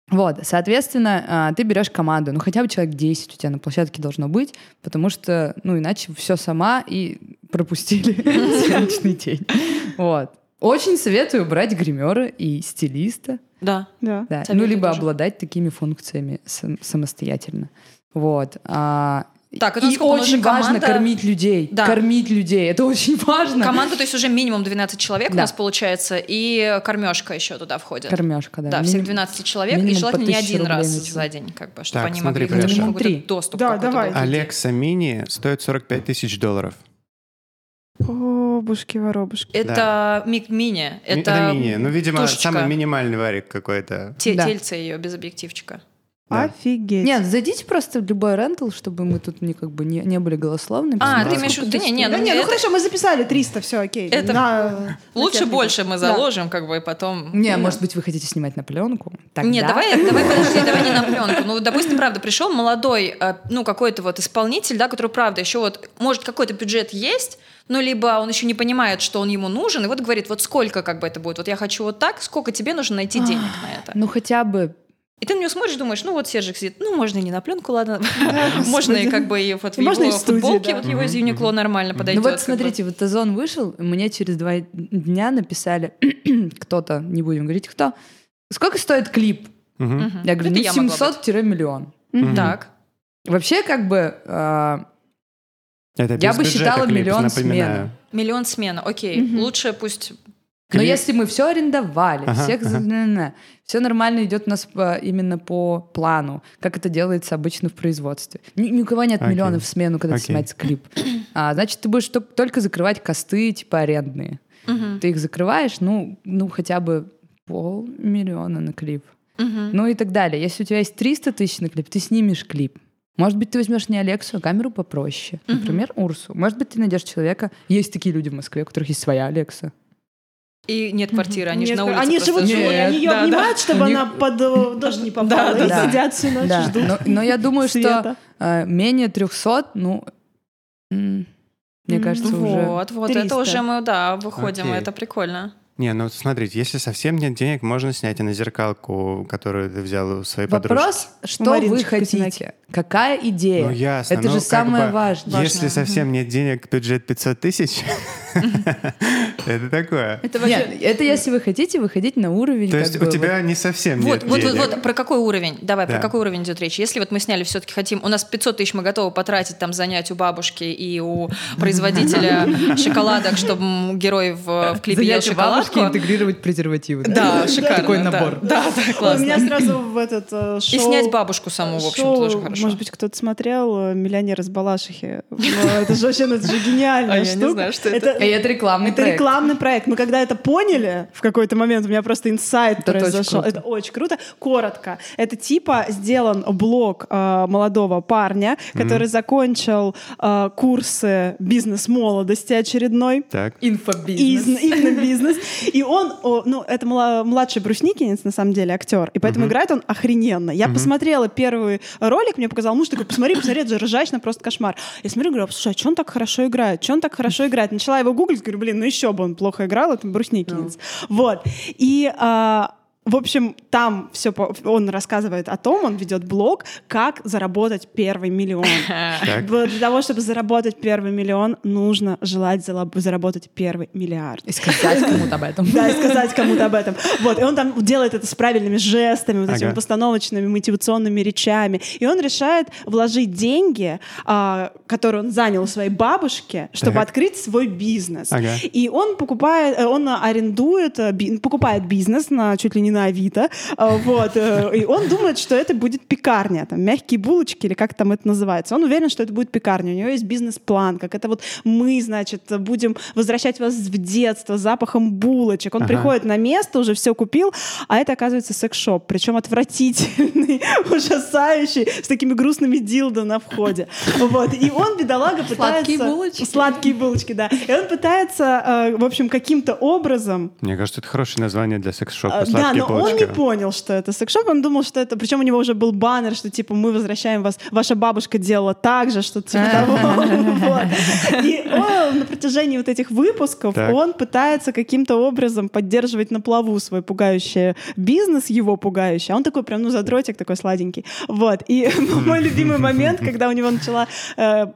Вот, соответственно, а, ты берешь команду, ну хотя бы человек 10 у тебя на площадке должно быть, потому что, ну иначе все сама и пропустили съемочный день. Вот. Очень советую брать гримера и стилиста. Да. Да. Да. Ну, либо тоже. обладать такими функциями сам- самостоятельно. Вот. А, Так, это и очень нужна важно команда? кормить людей. Да. Кормить людей. Это очень важно. Команда, то есть уже минимум 12 человек у Да. нас получается, и кормежка еще туда входит. Кормежка, да. Да, всех 12 человек, и минимум желательно по не 1000 один рублей раз за день, как бы, чтобы Так, они смотри, могли получить Пряша. какой-то доступ. Да, давай. Алекса Мини стоит 45 тысяч долларов. О, бушки-воробушки. Это мик мини, Ми- это, мини. Ну, видимо, тушечка. самый минимальный варик какой-то. те- Да. тельце ее без объективчика. Да. Офигеть. Нет, зайдите просто в любой рентл, чтобы мы тут не, как бы не, не были голословными. А, ты имеешь в виду, сколько да не, не, Да ну, не, ну это- хорошо, мы записали 300, все, окей. Это На- Лучше на больше мы заложим, как бы, и потом... Не, может быть, вы хотите снимать на пленку? Тогда... Нет, давай, давай, подожди, давай не на пленку. Ну, допустим, правда, пришел молодой, э, ну, какой-то вот исполнитель, да, который, правда, еще вот, может, какой-то бюджет есть, ну, либо он еще не понимает, что он ему нужен, и вот говорит, вот сколько как бы это будет, вот я хочу вот так, сколько тебе нужно найти денег на это. Ну, хотя бы И ты на него смотришь, думаешь, ну вот Сержик сидит, ну можно и не на пленку, ладно, можно и как бы и вот в его футболке, вот его из Юникло нормально подойдет. Ну вот смотрите, вот Озон вышел, мне через два дня написали кто-то, не будем говорить кто, сколько стоит клип? Я говорю, ну я могла быть. 700-миллион. Мгм. Так. Вообще, как бы, Это Я бы считала клип, миллион напоминаю. Миллион смена, окей. Лучше пусть... но если мы все арендовали, Ага, всех, ага. все нормально идет у нас по- именно по плану, как это делается обычно в производстве. Ни, ни у кого нет Окей. миллионов в смену, когда Окей. снимается клип. А, значит, ты будешь тол- только закрывать косты, типа арендные. Мгм. Ты их закрываешь, ну, ну хотя бы полмиллиона на клип. Мгм. Ну и так далее. Если у тебя есть 300 тысяч на клип, ты снимешь клип. Может быть, ты возьмешь не Алексу, а камеру попроще. Например, Урсу. Может быть, ты найдешь человека. Есть такие люди в Москве, у которых есть своя Алекса. И нет квартиры, они же Нет, на улице Они живут живут. живут, они ее Да, да. обнимают, чтобы Они- она под э, дождь не попала. Да, и да. сидят всю ночь, Да. ждут Но, но я думаю, что света. э, менее 300, ну, мне кажется, уже... Вот, вот, 300. это уже мы, да, выходим, Окей. это прикольно. Не, ну смотрите, если совсем нет денег, можно снять и на зеркалку, которую ты взял у своей подружки. Вопрос, что Мариночки вы хотите? Косинаки. Какая идея? Ну, ясно. Это ну, же самое бы, важное. Если совсем нет денег, бюджет 500 тысяч, это такое. Это это если вы хотите выходить на уровень. То есть у тебя не совсем Вот, нет вот, вот, вот, про какой уровень? Давай, Да. про какой уровень идет речь? Если вот мы сняли, все-таки хотим, у нас 500 тысяч мы готовы потратить, там, занять у бабушки и у производителя шоколадок, чтобы герой в, клипе ел Занять у легко. интегрировать презервативы. Да, шикарно. Такой набор. Да, да, У классно. меня сразу в этот э, шоу... И снять бабушку саму, в общем, тоже хорошо. Может быть, кто-то смотрел э, «Миллионер из Балашихи». Это же вообще ну, это же гениальная А я не штука. знаю, что это. И это рекламный Это проект. рекламный проект. Мы когда это поняли, в какой-то момент у меня просто инсайт Это произошел. Это очень круто. Коротко. Это типа сделан блог э, молодого парня, который закончил курсы бизнес-молодости очередной. Так. Инфобизнес. Из- Инфобизнес. И он, ну, это мла- младший Брусникинец, на самом деле, актер. И поэтому играет он охрененно. Я посмотрела первый ролик, мне показал муж, такой, посмотри, посмотри, это же ржачно, просто кошмар. Я смотрю, говорю, слушай, а что он так хорошо играет? Что он так хорошо играет? Начала его гуглить, говорю, блин, ну еще бы он плохо играл, это Брусникинец. Вот. И а, в общем, там все он рассказывает о том, он ведет блог, как заработать первый миллион. Для того, чтобы заработать первый миллион, нужно желать заработать первый миллиард. И сказать кому-то об этом. Да, и сказать кому-то об этом. Вот, и он там делает это с правильными жестами, вот этими постановочными, мотивационными речами. И он решает вложить деньги, а, которые он занял у своей бабушки, чтобы открыть свой бизнес. И он покупает, э, он арендует, э, покупает бизнес на чуть ли не на Авито, а, вот, э, и он думает, что это будет пекарня, там, мягкие булочки или как там это называется. Он уверен, что это будет пекарня, у него есть бизнес-план, как это вот мы, значит, будем возвращать вас в детство с запахом булочек. Он Ага. приходит на место, уже все купил, а это, оказывается, секс-шоп, причем отвратительный, ужасающий, с такими грустными дилдо на входе. Вот, и он, бедолага, пытается... Сладкие булочки. Сладкие булочки, да. И он пытается, э, в общем, каким-то образом Мне кажется, это хорошее название для секс-шопа. а, Да, но он не понял, что это секс-шоп, он думал, что это... Причем у него уже был баннер, что типа мы возвращаем вас, ваша бабушка делала так же, что типа того. Вот. И он на протяжении вот этих выпусков, он пытается каким-то образом поддерживать на плаву свой пугающий бизнес, его пугающий. А он такой прям, ну, задротик такой сладенький. Вот. И мой любимый момент, когда у него начала э,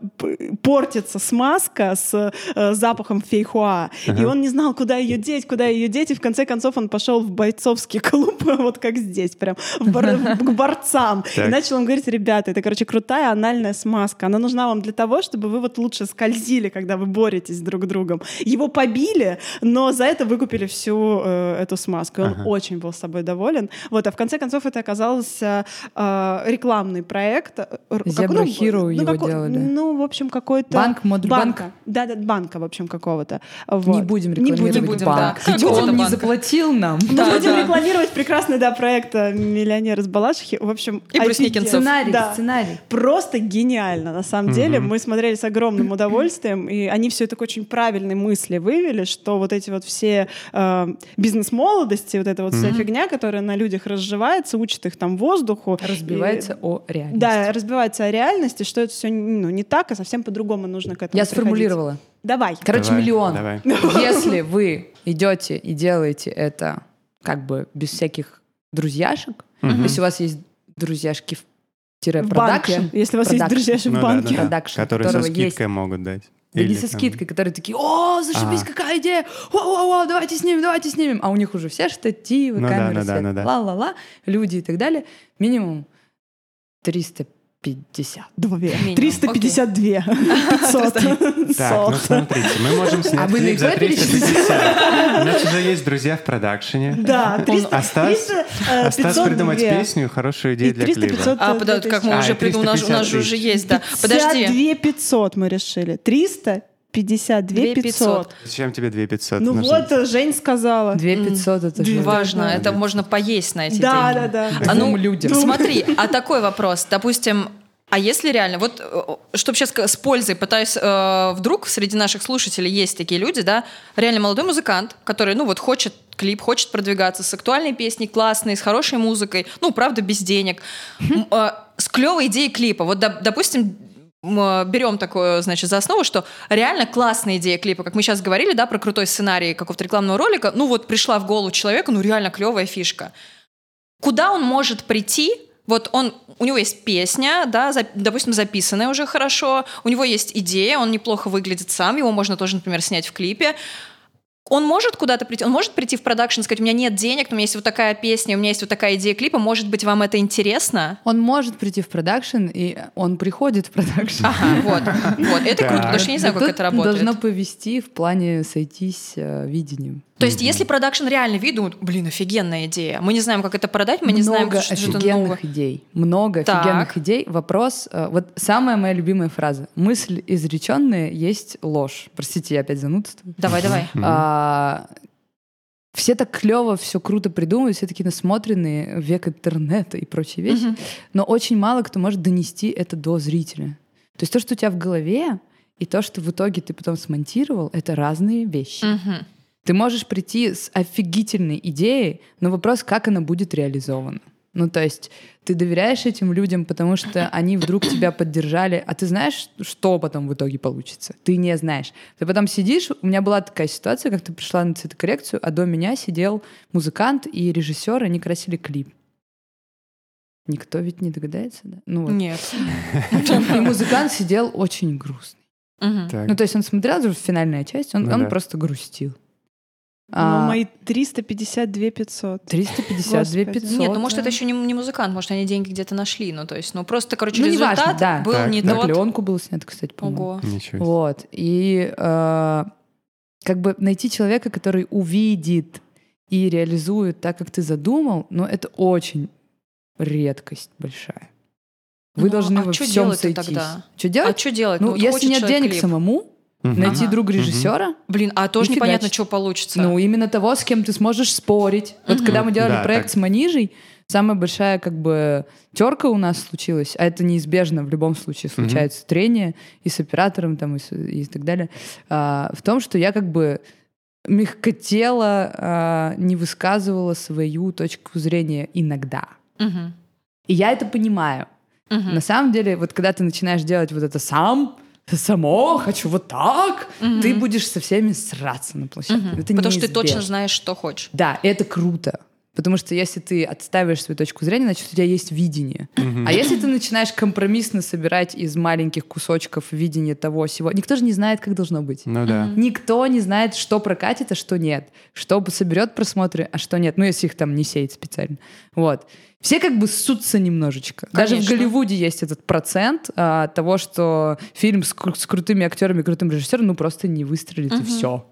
портиться смазка с э, запахом фейхуа, и он не знал, куда ее деть, куда ее деть, и в конце концов он пошел в бойцовский клуб, вот как здесь, прям в бар- к борцам. И Так. начал он говорить, ребята, это, короче, крутая анальная смазка. Она нужна вам для того, чтобы вы вот лучше скользили, когда вы боретесь друг с другом. Его побили, но за это выкупили всю э, эту смазку. И он очень был с собой доволен. Вот, а в конце концов это оказался э, рекламный проект. Zebra ну, Hero ну, его какой- делали. Ну, в общем, какой-то... Банк? Банка. Да, да, банка, в общем, какого-то. Не Вот. будем Не рекламировать будем, будем, банк. да. Ведь он не заплатил нам. Мы Да, будем да. рекламировать прекрасный, да, проект э, «Миллионер из Балашихи». В общем, И Брусникинцев. офигенно. Сценарий, Да. сценарий. Просто гениально, на самом деле. Мы смотрели с огромным удовольствием, и они все так очень правильные мысли вывели, что вот эти вот все э, бизнес-молодости, вот эта вот вся фигня, которая на людях разживается, учит их там воздуху. Разбивается И- о реальности. Да, разбивается о реальности, что это все ну, не так, а совсем по-другому нужно к этому Я приходить. сформулировала. Давай. Короче, Давай, миллион. давай. Если вы идете и делаете это как бы без всяких друзьяшек. Угу. То есть у вас есть друзьяшки в продакшн. Если у вас production, есть друзьяшки ну, в банке. Да, да, Production, которые со скидкой есть. могут дать. Да Или не со там... скидкой, которые такие, о, зашибись, а. какая идея, о, о, о, давайте снимем, давайте снимем. А у них уже все штативы, ну, камеры, да, ну, да, ну, да. ла-ла-ла, люди и так далее. Минимум 300 52. Минимум. 352. Okay. 500. Так, ну мы можем снять а клип за 350. У нас уже есть друзья в продакшене. Да, 300, Осталось, придумать песню, хорошую идею для клипа. а, подожди, как мы а, уже придумали, у нас, у нас уже есть, да. Подожди. 52 500 мы решили. 300 2 500. 500. Зачем тебе 2500? Ну Нужно- вот, э, Жень сказала. 2500 это же... Важно, да. это можно поесть на эти Да, деньги. да, да. А ну, людям. смотри, а такой вопрос, допустим, а если реально, вот, чтобы сейчас с пользой пытаюсь, э, вдруг среди наших слушателей есть такие люди, да, реально молодой музыкант, который, ну вот, хочет клип, хочет продвигаться с актуальной песней, классной, с хорошей музыкой, ну, правда, без денег, э, с клевой идеей клипа. Вот, доп- допустим, э, берем такое, значит, за основу, что реально классная идея клипа, как мы сейчас говорили, да, про крутой сценарий какого-то рекламного ролика, ну вот пришла в голову человека, ну реально клевая фишка. Куда он может прийти? Вот он, у него есть песня, да, за- допустим, записанная уже хорошо, у него есть идея, он неплохо выглядит сам, его можно тоже, например, снять в клипе. Он может куда-то прийти, он может прийти в продакшн и сказать, у меня нет денег, но у меня есть вот такая песня, у меня есть вот такая идея клипа, может быть, вам это интересно? Он может прийти в продакшн, и он приходит в продакшн. Ага, вот, вот, это круто, потому что я не знаю, как это работает. Должно повести в плане сойтись э, видением. То есть, если продакшн реально видит, думают, блин, офигенная идея. Мы не знаем, как это продать, мы не знаем, что офигенных новое. идей. Много Так. офигенных идей. Вопрос, э, вот самая моя любимая фраза. Мысль изреченная есть ложь. Простите, я опять занудствую. Давай, давай. А, все так клево, все круто придумывают, все такие насмотренные, век интернета и прочие вещи. Но очень мало кто может донести это до зрителя. То есть то, что у тебя в голове, и то, что в итоге ты потом смонтировал, это разные вещи. Мгм. Ты можешь прийти с офигительной идеей, но вопрос, как она будет реализована. Ну, то есть ты доверяешь этим людям, потому что они вдруг тебя поддержали, а ты знаешь, что потом в итоге получится? Ты не знаешь. Ты потом сидишь, у меня была такая ситуация, как ты пришла на цветокоррекцию, а до меня сидел музыкант и режиссер, они красили клип. Никто ведь не догадается, да? Ну, вот. Нет. И музыкант сидел очень грустный. Ну, то есть он смотрел уже финальная часть, он, Ну он просто грустил. Ну, А, мои 352 500. 352 Господи. 500. Нет, ну может да. это еще не, не музыкант, может они деньги где-то нашли, ну то есть, ну просто, короче, Ну, результат неважно, да. был Так, не да. На тот. пленку было снято, кстати, по-моему. Ого. Ничего себе. Вот. И э, как бы найти человека, который увидит и реализует так, как ты задумал, но это очень редкость большая. Вы Ну, должны а во всем делать-то сойтись. тогда? Что А делать? что делать? ну, вот если нет денег клип. самому, Мгм. найти Ага. Мгм. режиссера, Блин, а тоже И непонятно, что получится. ну, именно того, с кем ты сможешь спорить. Вот Мгм. когда мы делали Да, проект так. с Манижей, самая большая как бы терка у нас случилась, а это неизбежно в любом случае случается трение и с оператором там и, с- и так далее, а, в том, что я как бы мягкотело а, не высказывала свою точку зрения иногда. Мгм. И я это понимаю. Мгм. На самом деле, вот когда ты начинаешь делать вот это сам, само, хочу вот так, Мгм. ты будешь со всеми сраться на площадке. Мгм. Это Потому что ты неизбежно. точно знаешь, что хочешь. Да, это круто. Потому что если ты отставишь свою точку зрения, значит, у тебя есть видение. Мгм. А если ты начинаешь компромиссно собирать из маленьких кусочков видение того всего, никто же не знает, как должно быть. Ну да. Никто не знает, что прокатит, а что нет. Что соберет просмотры, а что нет. Ну, если их там не сеять специально. Вот. Все как бы ссутся немножечко. Даже в Конечно. Голливуде есть этот процент а, того, что фильм с, кру- с крутыми актерами, крутым режиссером, ну, просто не выстрелит, и Мгм. все.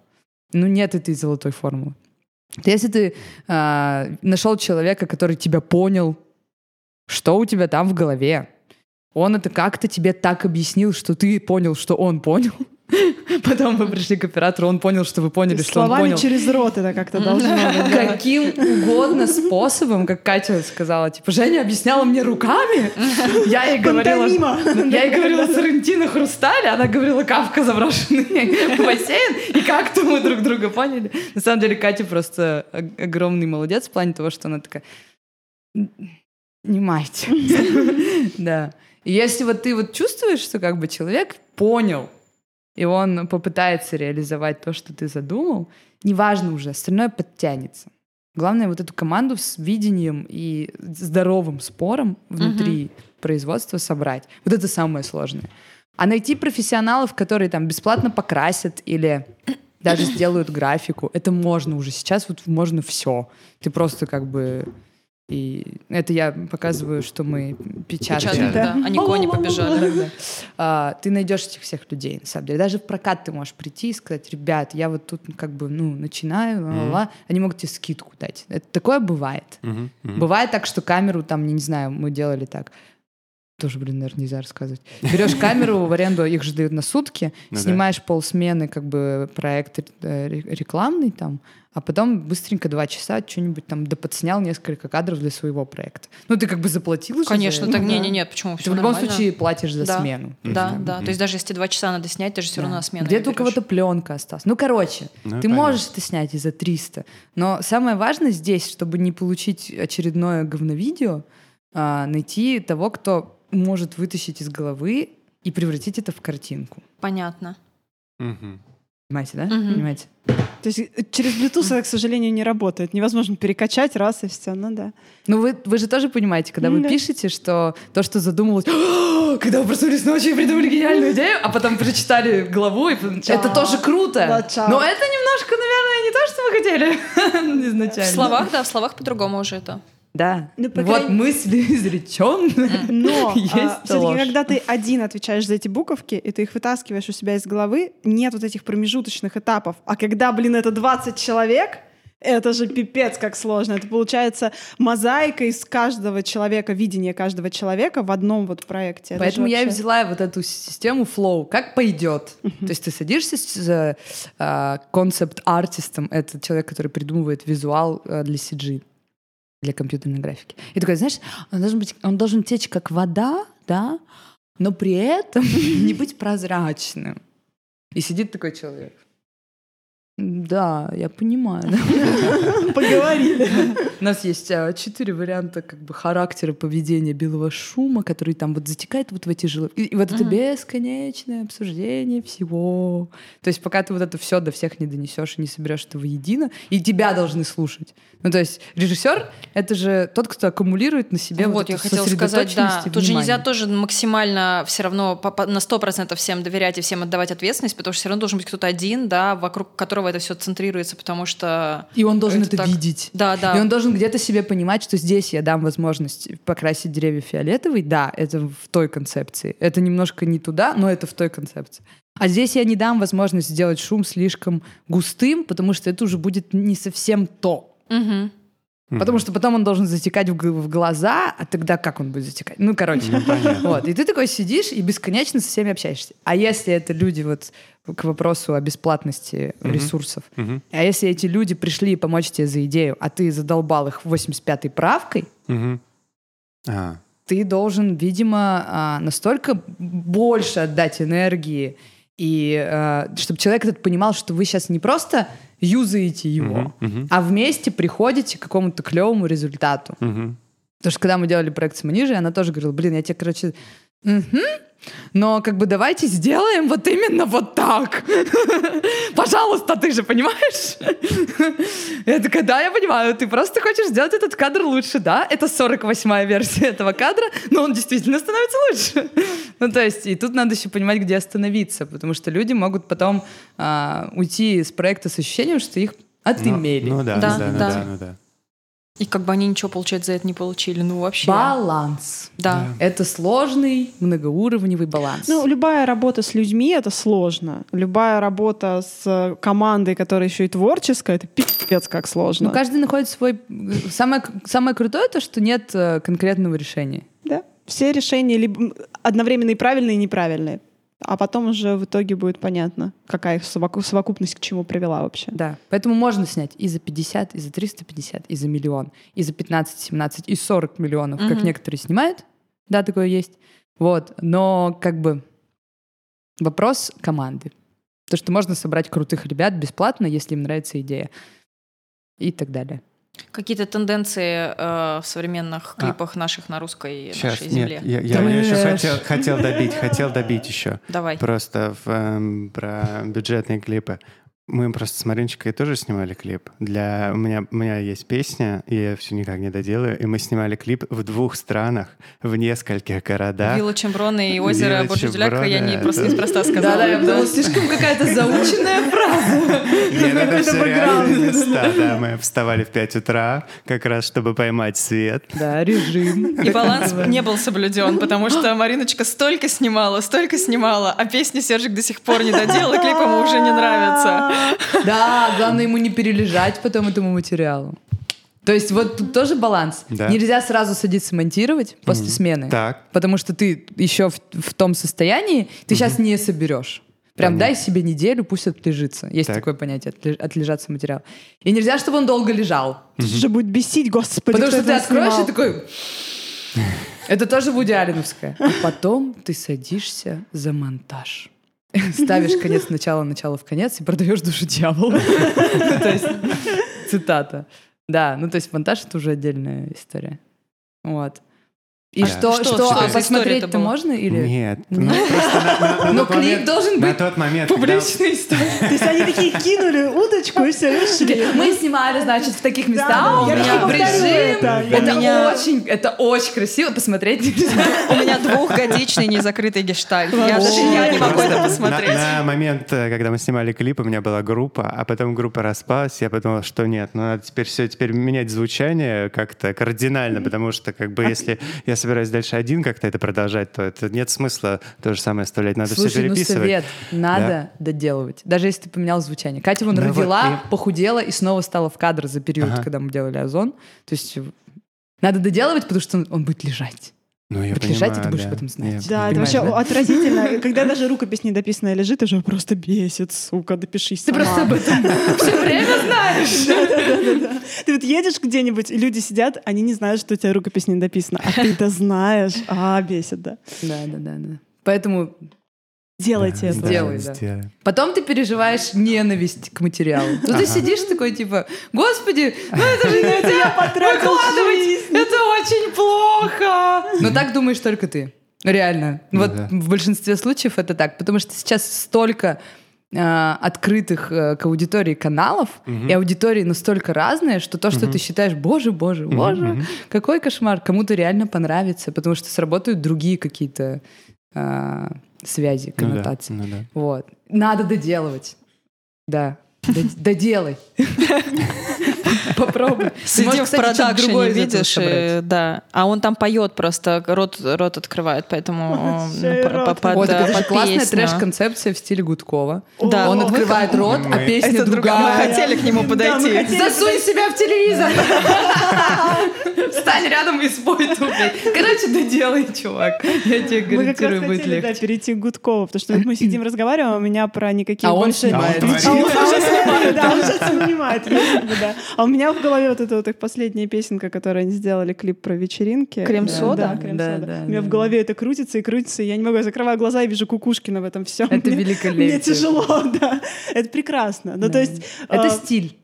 Ну, нет этой золотой формулы. Если ты а, нашел человека, который тебя понял, что у тебя там в голове, он это как-то тебе так объяснил, что ты понял, что он понял. Потом вы пришли к оператору, он понял, что вы поняли, что он Словами понял. через рот это как-то должно быть. Каким угодно способом, как Катя сказала, типа, Женя объясняла мне руками. Я ей говорила... Я ей говорила Сарантино Хрусталь, она говорила Кавка заброшенный бассейн, и как-то мы друг друга поняли. На самом деле Катя просто огромный молодец в плане того, что она такая, не майте. Да. И если вот ты вот чувствуешь, что как бы человек понял, и он попытается реализовать то, что ты задумал, неважно уже, остальное подтянется. Главное вот эту команду с видением и здоровым спором внутри производства собрать. Вот это самое сложное. А найти профессионалов, которые там бесплатно покрасят или даже сделают графику, это можно уже. Сейчас вот можно все. Ты просто как бы... И это я показываю, что мы печатаем. Печатают, да. Они кони побежали. Да. А, ты найдешь этих всех людей, на самом деле. Даже в прокат ты можешь прийти и сказать, ребят, я вот тут как бы, ну, начинаю, ла-ла-ла». они могут тебе скидку дать. Это такое бывает. Бывает так, что камеру там, не знаю, мы делали так. Тоже, блин, наверное, нельзя рассказывать. Берешь камеру в аренду, их же дают на сутки, Ну да. снимаешь полсмены, как бы проект э, ре- рекламный там, а потом быстренько два часа что-нибудь там доподснял несколько кадров для своего проекта. Ну, ты как бы заплатил за Конечно, это. так не, Да. не, нет, почему? Ты Всё в любом нормально. случае платишь за Да. смену. Да, Мгм. да. То есть даже если два часа надо снять, ты же все равно Да. на смену. Где-то у кого-то пленка осталась. Ну, короче, Ну, ты понятно. можешь это снять и за 300. Но самое важное здесь, чтобы не получить очередное говновидео, а, найти того, кто может вытащить из головы и превратить это в картинку. Понятно. Мгм. Понимаете, да? Мгм. Понимаете? То есть э, через Bluetooth это, к сожалению, не работает. Невозможно перекачать раз и все. Ну да. Ну, вы, вы же тоже понимаете, когда вы Да. пишете, что то, что задумалось, «О, когда вы проснулись ночью и придумали гениальную идею, а потом прочитали главу, и это тоже круто. Да. Но это немножко, наверное, не то, что вы хотели В изначально. словах, да, в словах по-другому уже это. Да. Ну, по вот крайней- мысли изреченные. Но Есть все-таки, когда ты один отвечаешь за эти буковки, и ты их вытаскиваешь у себя из головы, нет вот этих промежуточных этапов. А когда, блин, это 20 человек, это же пипец как сложно. Это получается мозаика из каждого человека, видение каждого человека в одном вот проекте. Это Поэтому я и взяла вот эту систему flow. Как пойдет? То есть ты садишься с а, концепт-артистом, это человек, который придумывает визуал а, для CG, для компьютерной графики. И такой, знаешь, он должен, быть, он должен течь как вода, да, но при этом не быть прозрачным. И сидит такой человек. Да, я понимаю. Поговорили. У нас есть а, четыре варианта как бы характера поведения белого шума, который там вот затекает вот в эти жилы. И, вот это бесконечное обсуждение всего. То есть пока ты вот это все до всех не донесешь и не соберешь это воедино, и тебя должны слушать. Ну то есть режиссер — это же тот, кто аккумулирует на себе вот, вот, я хотела сказать, да. Тут же нельзя тоже максимально все равно на 100% всем доверять и всем отдавать ответственность, потому что все равно должен быть кто-то один, да, вокруг которого это все центрируется, потому что... И он должен Это это, так- видеть. Да, да. И он должен где-то себе понимать, что здесь я дам возможность покрасить деревья фиолетовый. Да, это в той концепции. Это немножко не туда, но это в той концепции. А здесь я не дам возможность сделать шум слишком густым, потому что это уже будет не совсем то. Мгм. Потому что потом он должен затекать в, глаза, а тогда как он будет затекать? Ну, короче. Ну. Вот. И ты такой сидишь и бесконечно со всеми общаешься. А если это люди, вот к вопросу о бесплатности Мгм. ресурсов, Мгм. а если эти люди пришли помочь тебе за идею, а ты задолбал их 85-й правкой, Мгм. А, ты должен, видимо, а, настолько больше отдать энергии, и чтобы человек этот понимал, что вы сейчас не просто юзаете его, мгм, мгм, а вместе приходите к какому-то клевому результату. мгм. Потому что когда мы делали проект с Манижей, она тоже говорила, блин, я тебе, короче, «Мгм, но как бы давайте сделаем вот именно вот так. Пожалуйста, ты же понимаешь? Я такая, да, я понимаю, ты просто хочешь сделать этот кадр лучше, да? Это 48-я версия этого кадра, но он действительно становится лучше. Ну, то есть, и тут надо еще понимать, где остановиться, потому что люди могут потом а, уйти из проекта с ощущением, что их отымели. Ну, ну да, Да, ну да, ну да. да, ну да. И как бы они ничего, получается, за это не получили. Ну, вообще. Баланс. Да. Это сложный многоуровневый баланс. Ну, любая работа с людьми — это сложно. Любая работа с командой, которая еще и творческая, это пипец как сложно. Ну, каждый находит свой... Самое, самое крутое то, что нет э, конкретного решения. Да. Все решения либо одновременно и правильные, и неправильные. А потом уже в итоге будет понятно, какая их совоку- совокупность к чему привела вообще. Да. Поэтому можно снять и за 50, и за 350, и за миллион, и за 15, 17, и 40 миллионов, как Мгм. некоторые снимают. Да, такое есть. Вот. Но как бы вопрос команды. То, что можно собрать крутых ребят бесплатно, если им нравится идея. И так далее. Какие-то тенденции э, в современных А. клипах наших на русской Сейчас, нашей земле. нет, я, я- я еще хотел, хотел добить, хотел добить еще. Давай. Просто в, эм, про бюджетные клипы. Мы просто с Маринчикой тоже снимали клип. Для у меня у меня есть песня, и я все никак не доделаю. И мы снимали клип в двух странах, в нескольких городах. Вилла Чемброна и озеро Вилла Борджидюляка я не просто это- неспроста сказала. Да-да, я Да. думала, слишком какая-то заученная фраза. Нет, это Какой-то все реальные места. Да, мы вставали в 5 утра, как раз чтобы поймать свет. Да, режим. И баланс не был соблюден, потому что Мариночка столько снимала, столько снимала, а песни Сержик до сих пор не доделал, и клип ему уже не нравится. Да, главное ему не перележать потом этому материалу. То есть вот тут тоже баланс. Да. Нельзя сразу садиться монтировать после смены. Так. Потому что ты еще в, в том состоянии, ты сейчас не соберешь. Прям Понятно. дай себе неделю, пусть отлежится. Есть Так. такое понятие, отле- отлежаться материал. И нельзя, чтобы он долго лежал. Это же будет бесить, господи. Потому что ты откроешь снимал? и такой... Это тоже Вуди Алленовская. А потом ты садишься за монтаж. Ставишь конец начала, начало в конец и продаешь душу дьяволу. То есть, цитата. Да, ну то есть монтаж — это уже отдельная история. Вот. И А что, что- что, что а посмотреть-то можно или... Нет. ну, на Но клип должен На быть тот момент, когда- Публичная история. То есть они такие кинули удочку и все, и ушли. Мы снимали, значит, в таких местах. да, у меня режим. это. Очень, это очень красиво. Посмотреть. У меня двухгодичный незакрытый гештальт. Я даже я не могу это посмотреть. На, на момент, э, когда мы снимали клип, у меня была группа, а потом группа распалась, я подумал, что нет, ну надо теперь все, теперь менять звучание как-то кардинально, потому что как бы если я собираюсь дальше один как-то это продолжать, то это нет смысла то же самое оставлять, надо все Слушай, ну переписывать. совет. Надо доделывать. Даже если ты поменял звучание. Катя вон Ну вот, родила, и- похудела и снова стала в кадр за период, Ага. когда мы делали озон. То есть надо доделывать, потому что он будет лежать. Ну, я Вот лежать, и понимаю, ты будешь да. об этом знать. Я Да, это вообще да? отвратительно. Когда даже рукопись недописанная лежит, уже просто бесит, сука, допишись Ты сама. просто об этом все время знаешь. Да-да-да. Ты вот едешь где-нибудь, и люди сидят, они не знают, что у тебя рукопись не дописана, а ты это знаешь. А, бесит, да. Да, да, да, да. Поэтому Делайте Да, это. Сделай, да. сделай. потом ты переживаешь ненависть к материалу. Ну ты Ага. сидишь такой типа, господи, ну это же нельзя потратил выкладывать, это очень плохо. Но так думаешь только ты. Реально. Ну Вот да. в большинстве случаев это так, потому что сейчас столько э, открытых э, к аудитории каналов, и аудитории настолько разные, что то, что ты считаешь, боже, боже, боже, какой кошмар, кому-то реально понравится, потому что сработают другие какие-то э, связи, Ну да, коннотации. ну да. Вот. Надо доделывать. Да. Доделай. Попробуй. Можешь, в продакшене, видишь, да. А он там поет просто, рот, рот открывает, поэтому по- под, классная трэш-концепция в стиле Гудкова. Да. Он открывает рот, а песня другая. Мы хотели к нему подойти. Засунь себя в телевизор! Встань рядом и спой тут. Короче, доделай, чувак. Я тебе Мы как раз гарантирую, будет хотели да, легче. перейти к Гудкову, потому что вот мы сидим, разговариваем, а у меня про никакие А он больше... снимает. А он А уже снимает, да, он уже снимает, да. А у меня в голове вот эта вот их последняя песенка, которую они сделали, клип про вечеринки. Крем-сода? Да, крем-сода. Да, да, У меня да. в голове это крутится и крутится, и я не могу, я закрываю глаза и вижу Кукушкина в этом всем. Это Мне- великолепие. Мне тяжело, да. Это прекрасно. Ну, Да. то есть... Это э, стиль.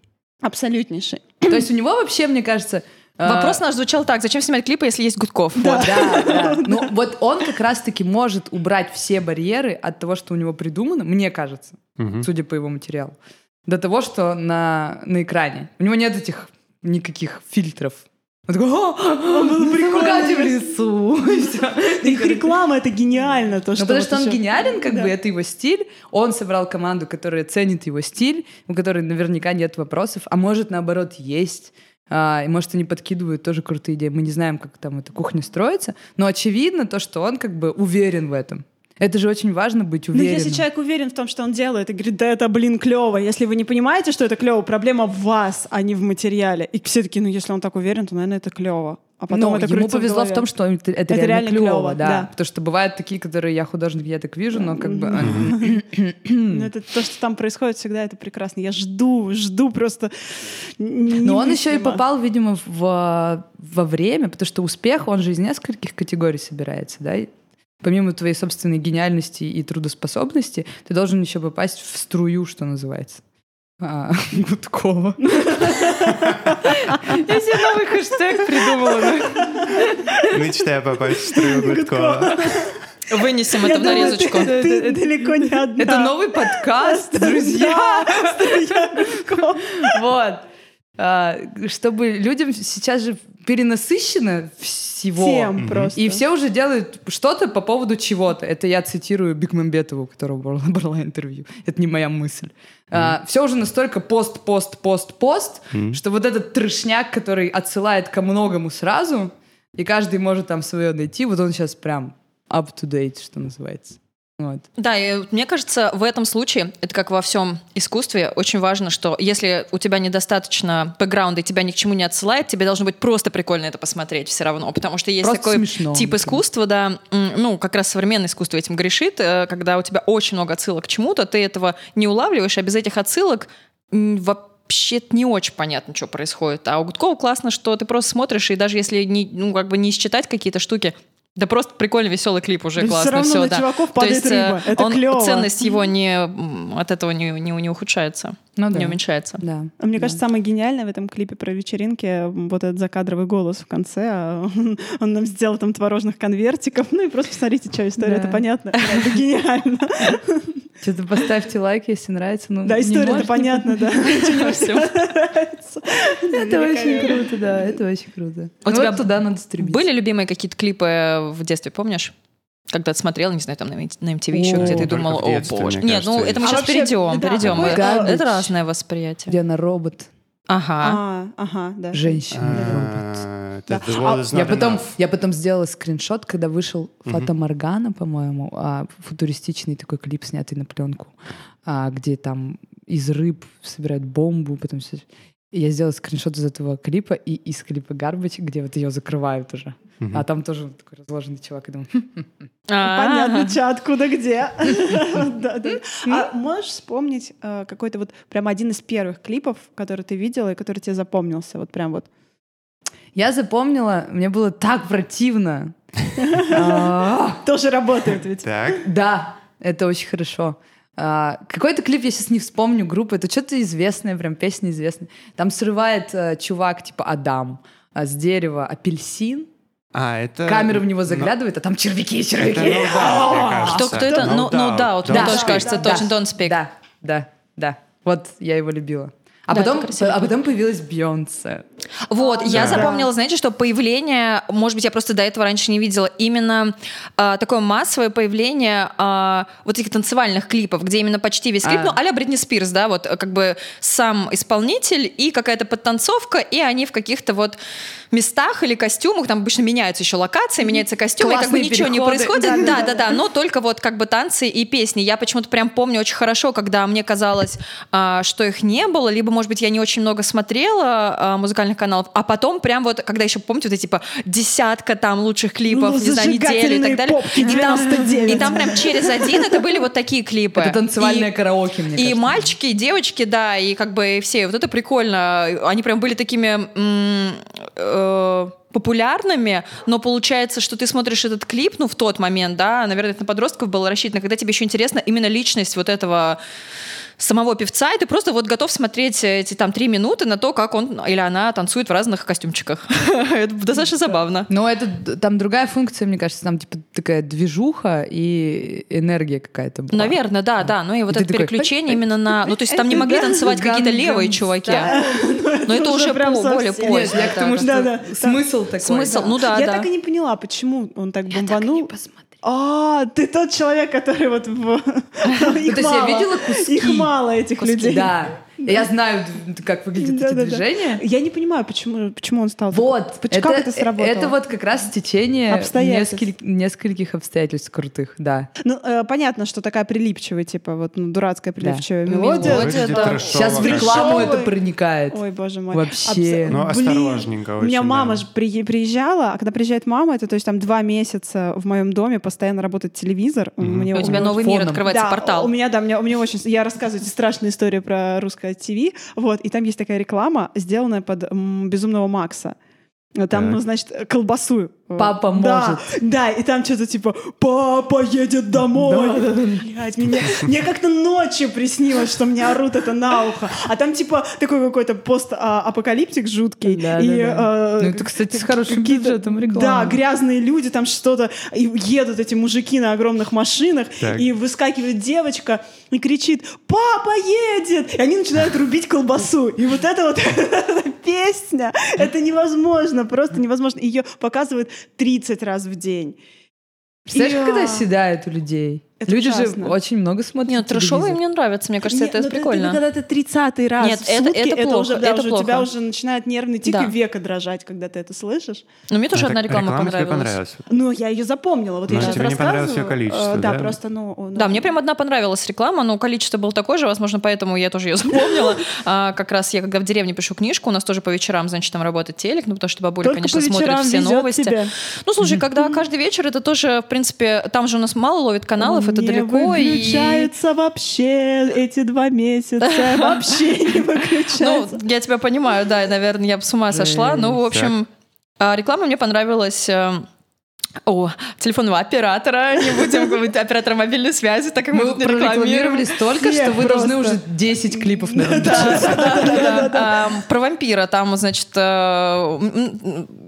Абсолютнейший. То есть у него вообще, мне кажется... э, Вопрос наш звучал так: зачем снимать клипы, если есть Гудков? Вот, да, да. Ну, вот он как раз-таки может убрать все барьеры от того, что у него придумано, мне кажется, судя по его материалу, до того, что на, на экране. У него нет этих никаких фильтров. Он такой, о, прикольно в лесу. И всё. Их реклама — это гениально. То, Ну, что потому что он гениален, как бы это его стиль. Он собрал команду, которая ценит его стиль, у которой наверняка нет вопросов, а может, наоборот, есть. А, и может, они подкидывают тоже крутые идеи. Мы не знаем, как там эта кухня строится, но очевидно то, что он как бы уверен в этом. Это же очень важно быть Ну, уверенным. если человек уверен в том, что он делает, и говорит, да это, блин, клево. Если вы не понимаете, что это клево, проблема в вас, а не в материале. И все таки ну, если он так уверен, то, наверное, это клево. А потом Но это ему повезло в, голове. том, что это, это Это реально, реально клево, клёво, да. да. Потому что бывают такие, которые я художник, я так вижу, но как бы... Ну, это то, что там происходит, всегда это прекрасно. Я жду, жду просто. Но он еще и попал, видимо, в, во время, потому что успех, он же из нескольких категорий собирается, да? Помимо твоей собственной гениальности и трудоспособности, ты должен еще попасть в струю, что называется. А, Гудкова. Я себе новый хэштег придумала. Мечтаю попасть в струю Гудкова. Вынесем Я это в думаю, нарезочку. ты- Ты далеко не одна. Это новый подкаст, друзья. Вот. А, Чтобы людям сейчас же перенасыщено всего. Всем просто. И все уже делают что-то по поводу чего-то. Это я цитирую Бигмамбетову, у которого брала, брала интервью. Это не моя мысль. все уже настолько пост, пост, пост, пост, Мгм. что вот этот трешняк, который отсылает ко многому сразу, и каждый может там свое найти, вот он сейчас прям up to date, что называется. Вот. Да, и мне кажется, в этом случае, это как во всем искусстве, очень важно, что если у тебя недостаточно бэкграунда и тебя ни к чему не отсылает, тебе должно быть просто прикольно это посмотреть все равно, потому что есть Просто такой смешно, тип искусства, да, ну, как раз современное искусство этим грешит, э, когда у тебя очень много отсылок к чему-то, ты этого не улавливаешь, а без этих отсылок вообще не очень понятно, что происходит. А у Гудкова классно, что ты просто смотришь, и даже если не, ну, как бы не считать какие-то штуки, Да просто прикольный, веселый клип уже Да классный. всё равно всё, на да. чуваков То падает есть, э, рыба. Это он- клёво. ценность его не, от этого не, не, не ухудшается, Ну да. не уменьшается. Да. А Мне да. кажется, самое гениальное в этом клипе про вечеринки вот этот закадровый голос в конце. а Он, он нам сделал там творожных конвертиков. Ну и просто посмотрите, что история. Да. Это понятно. Это гениально. Что-то поставьте лайк, если нравится. Ну, Да, не история-то можете. понятна, да. Это очень круто, да, это очень круто. У Ну тебя туда надо стремиться. Были любимые какие-то клипы в детстве, помнишь? Когда ты смотрел, не знаю, там на, MTV еще, О, где ты только думал, о боже. Нет, ну это мы сейчас А перейдем, перейдем. Это, это разное восприятие. Где она робот, Ага. А, ага, да. женщина, робот. А, Да. is Я потом, enough. я потом сделала скриншот, когда вышел. Фата Моргана, по-моему, а, футуристичный такой клип, снятый на пленку, а, где там из рыб собирают бомбу, потом все. Я сделала скриншот из этого клипа и из клипа Гарбач, где вот ее закрывают уже. А там тоже такой разложенный чувак. И думаю, «Хм, Понятно, Ага. чё, откуда, где. А можешь вспомнить э, какой-то вот прям один из первых клипов, который ты видела и который тебе запомнился? Вот прям вот. Я запомнила, мне было так противно. А, Тоже работает ведь. Да, это очень хорошо. А, Какой-то клип, я сейчас не вспомню, группа, это что-то известное, прям песня известная. Там срывает э, чувак типа Адам а, с дерева апельсин, а это... камера в него заглядывает, а там червяки, Это червяки. no doubt, мне кажется. Кто, кто это? No Ну, ну doubt, да, вот don't мне Да. тоже кажется, Да. точно Don't Speak. Да, да, да. Вот я его любила. А, Да, потом, а потом появилась Бейонсе. Вот, я Да. запомнила, знаете, что появление, может быть, я просто до этого раньше не видела, именно а, такое массовое появление а, вот этих танцевальных клипов, где именно почти весь клип, А. ну, а-ля Бритни Спирс, да, вот как бы сам исполнитель и какая-то подтанцовка, и они в каких-то вот местах или костюмах, там обычно меняются еще локации, меняется костюм, и как бы ничего не переходы. происходит. Да, да, да, но только вот как бы танцы и песни. Я почему-то прям помню очень хорошо, когда мне казалось, а, что их не было, либо, может быть, я не очень много смотрела а, музыкальных каналов, а потом прям вот, когда еще, помните, вот эти, типа, десятка там лучших клипов, Ну, не знаю, недели и так далее. попки И там, 99. и там прям через один это были вот такие клипы. Это танцевальное И- караоке, мне и кажется. мальчики, и девочки, да, и как бы все. Вот это прикольно. Они прям были такими м, э, популярными, но получается, что ты смотришь этот клип, ну, в тот момент, да, наверное, это на подростков было рассчитано, когда тебе еще интересна именно личность вот этого самого певца, и ты просто вот готов смотреть эти там три минуты на то, как он или она танцует в разных костюмчиках. Это достаточно забавно. Но это там другая функция, мне кажется, там типа такая движуха и энергия какая-то была. Наверное, да, да. Ну и вот это такой, переключение именно на... Ну, то есть там не могли танцевать какие-то левые чуваки. Но это уже более поздно. смысл такой. Смысл, ну да, Я так и не поняла, почему он так Я так и не бомбанул. посмотрела. А, ты тот человек, который вот... в- Их Ну, я мало. видела куски. Их мало, этих людей. Да. Я знаю, как выглядят эти движения. Я не понимаю, почему, почему он стал... Вот, как это сработало? Это вот как раз течение нескольких обстоятельств крутых, да. Ну, э, понятно, что такая прилипчивая, типа, вот, ну, дурацкая прилипчивая мелодия. Сейчас в рекламу это проникает. Ой, боже мой. Вообще. Ну, осторожненько У меня мама же при- приезжала, а когда приезжает мама, это то есть там два месяца в моем доме постоянно работает телевизор. У тебя новый мир открывается, да, портал. У меня, да, у меня, у меня очень... Я рассказываю эти страшные истории про русское ТВ, вот, и там есть такая реклама, сделанная под м, «Безумного Макса». Там, Так. ну, значит, колбасу. Папа да, может. Да, и там что-то типа «Папа едет домой». Блядь, мне, мне как-то ночью приснилось, что мне орут это на ухо. А там типа такой какой-то пост-апокалиптик жуткий. Да, и, да, да. э, Ну, это, кстати, с хорошим бюджетом реклама. Да, грязные люди, там что-то, и едут эти мужики на огромных машинах, Так. и выскакивает девочка и кричит «Папа едет!» И они начинают рубить колбасу. И вот эта вот песня, это невозможно, просто невозможно. Ее показывают 30 раз в день. Представляешь, И, это а, оседает у людей? Это Люди ужасно. же очень много смотрят Нет, трешовые мне нравятся, мне кажется, Нет, это ну, прикольно. когда ты 30 раз Нет, в это- сутки, это плохо, уже, да, это уже у тебя плохо. уже начинает нервный тик Да. и века дрожать, когда ты это слышишь. Но мне тоже Ну, одна реклама реклама понравилась. понравилась. Ну, я ее запомнила. Вот Но я сейчас тебе не понравилось рассказываю. её количество, Э, Да, да? просто, ну... ну, Да, мне прям одна понравилась реклама, но количество было такое же, возможно, поэтому я тоже ее запомнила. А, как раз я, когда в деревне пишу книжку, у нас тоже по вечерам, значит, там работает телек, ну, потому что бабуля, Только конечно, по смотрит вечерам все новости. тебе. Ну, слушай, когда каждый вечер, это тоже, в принципе, там же у нас мало ловит каналов, это не далеко. и- выключается вообще эти два месяца. Вообще не Ну, выключается. я тебя понимаю, да, наверное, я бы с ума сошла. Ну, в общем, а, реклама мне понравилась. О, телефонного оператора, не будем говорить оператора мобильной связи, так как мы, Мы тут не прорекламировали столько, что вы должны уже 10 клипов, наверное, Про вампира там, значит, э,